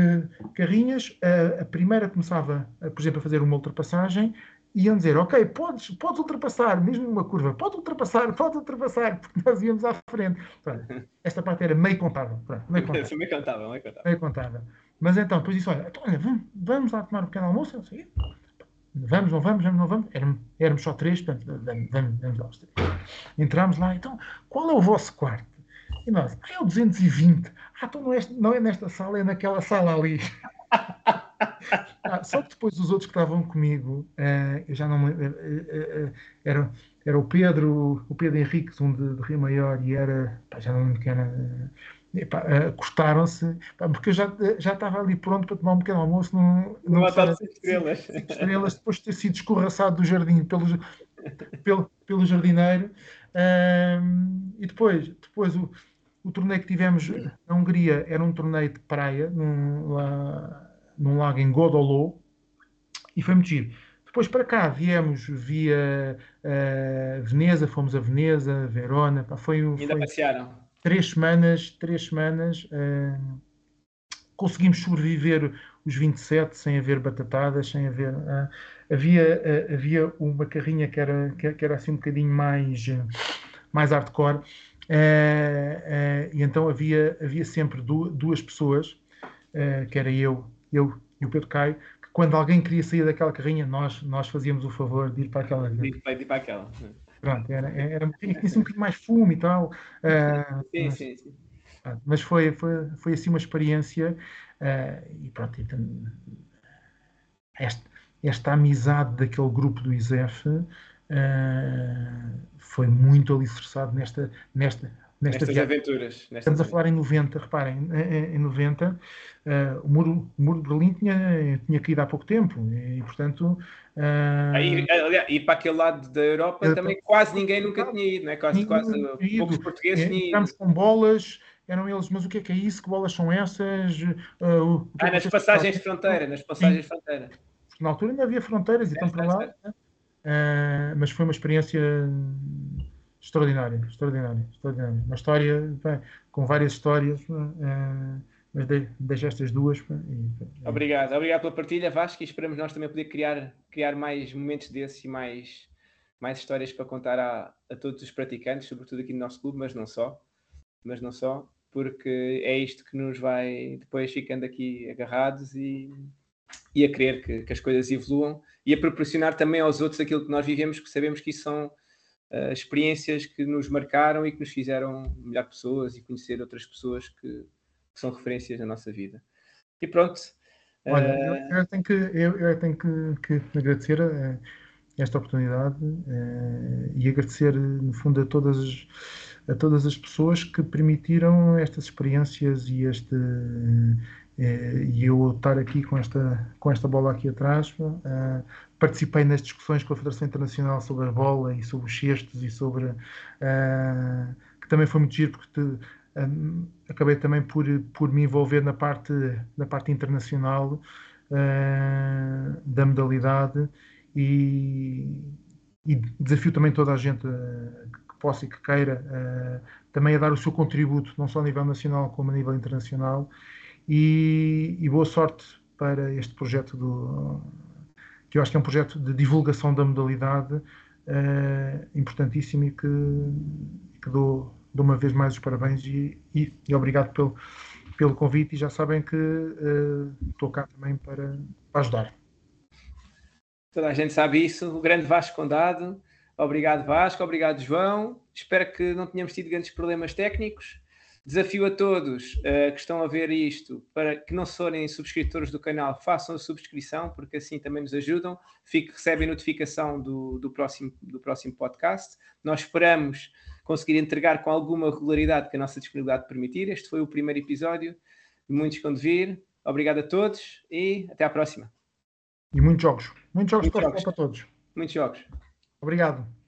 carrinhas, uh, a primeira começava, por exemplo, a fazer uma ultrapassagem, iam dizer, ok, podes, podes ultrapassar, mesmo numa curva, pode ultrapassar, pode ultrapassar, [laughs] porque nós íamos à frente. Pronto, [laughs] esta parte era meio contável. Pronto, meio contável. meio contável, meio contável. Meio contável. Mas então, depois disse, olha, então, olha vamos, vamos lá tomar um pequeno almoço, não sei Vamos, não vamos, vamos, não vamos. Éramos, éramos só três, portanto, vamos, vamos, lá os três. Entramos lá, então, qual é o vosso quarto? E nós, ah, é o 220. Ah, então não é, não é nesta sala, é naquela sala ali. [laughs] ah, só que depois os outros que estavam comigo, uh, eu já não me uh, uh, era, era o Pedro, o Pedro Henrique, um de, de Rio Maior, e era, pá, já não lembro quem era uh, custaram-se, porque eu já, já estava ali pronto para tomar um pequeno almoço num, num hotel de estrelas. estrelas, depois de ter sido escorraçado do jardim pelo, pelo, pelo jardineiro. Uh, e depois, depois o, o torneio que tivemos na Hungria era um torneio de praia, num, lá, num lago em Godolô, e foi muito giro. Depois para cá viemos via uh, Veneza, fomos a Veneza, Verona. Pá, foi, Ainda foi, passearam? Três semanas, três semanas uh, conseguimos sobreviver os 27 sem haver batatadas, sem haver. Uh, havia, uh, havia uma carrinha que era, que, que, era assim um bocadinho mais, mais hardcore, e então havia, havia sempre duas pessoas, que era eu, eu e o Pedro Caio, que quando alguém queria sair daquela carrinha, nós, nós fazíamos o favor de ir para aquela. De ir para, ir para aquela. Pronto, era, era, tinha assim um bocadinho mais fumo e tal. Uh, sim, mas, sim, sim. Mas foi, foi, foi assim uma experiência uh, e pronto, então, esta, esta amizade daquele grupo do ISEF uh, foi muito alicerçado nesta, nesta, Nesta nestas aventuras. Nestas Estamos a falar em 90, reparem, em, 90, uh, o, muro, o muro de Berlim tinha, tinha caído há pouco tempo e, portanto... Uh, Aí, aliás, e para aquele lado da Europa uh, também quase ninguém nunca tinha ido, né? quase, quase poucos portugueses tinham ido. Com bolas, eram eles, mas o que é que é isso? Que bolas são essas? Uh, ah, é nas passagens de fronteira, nas passagens de fronteira. Na altura ainda havia fronteiras e estão para lá. Uh, mas foi uma experiência extraordinária, extraordinária, extraordinária. Uma história bem, com várias histórias, uh, mas deixo estas duas. E, obrigado, obrigado pela partilha, Vasco, e esperamos nós também poder criar, criar mais momentos desses e mais, mais histórias para contar a, a todos os praticantes, sobretudo aqui no nosso clube, mas não só, mas não só, porque é isto que nos vai depois ficando aqui agarrados e, e a querer que, que as coisas evoluam e a proporcionar também aos outros aquilo que nós vivemos, que sabemos que isso são uh, experiências que nos marcaram e que nos fizeram melhor pessoas e conhecer outras pessoas que, que são referências na nossa vida. E pronto. Olha, uh... eu, tenho que, eu, eu tenho que, que agradecer uh, esta oportunidade e agradecer, no fundo, a todas as a todas as pessoas que permitiram estas experiências e este e eu estar aqui com esta com esta bola aqui atrás participei nas discussões com a Federação Internacional sobre a bola e sobre os cestos e sobre uh, que também foi muito giro porque te, um, acabei também por, por me envolver na parte, na parte internacional uh, da modalidade e, e, desafio também toda a gente que possa e que queira também a dar o seu contributo, não só a nível nacional como a nível internacional. E, e boa sorte para este projeto do que eu acho que é um projeto de divulgação da modalidade uh, importantíssimo e que, que dou, dou, uma vez mais os parabéns e, e, e, obrigado pelo, pelo convite e já sabem que uh, estou cá também para, para ajudar. Toda a gente sabe isso. O grande Vasco Condado. Obrigado, Vasco. Obrigado, João. Espero que não tenhamos tido grandes problemas técnicos. Desafio a todos uh, que estão a ver isto para que não forem subscritores do canal, façam a subscrição, porque assim também nos ajudam. Fique, recebem notificação do, do, próximo, do próximo podcast. Nós esperamos conseguir entregar com alguma regularidade que a nossa disponibilidade permitir. Este foi o primeiro episódio de muitos de vir. Obrigado a todos e até à próxima. E muitos jogos. Muitos jogos, muitos jogos. para todos. Muitos jogos. Obrigado.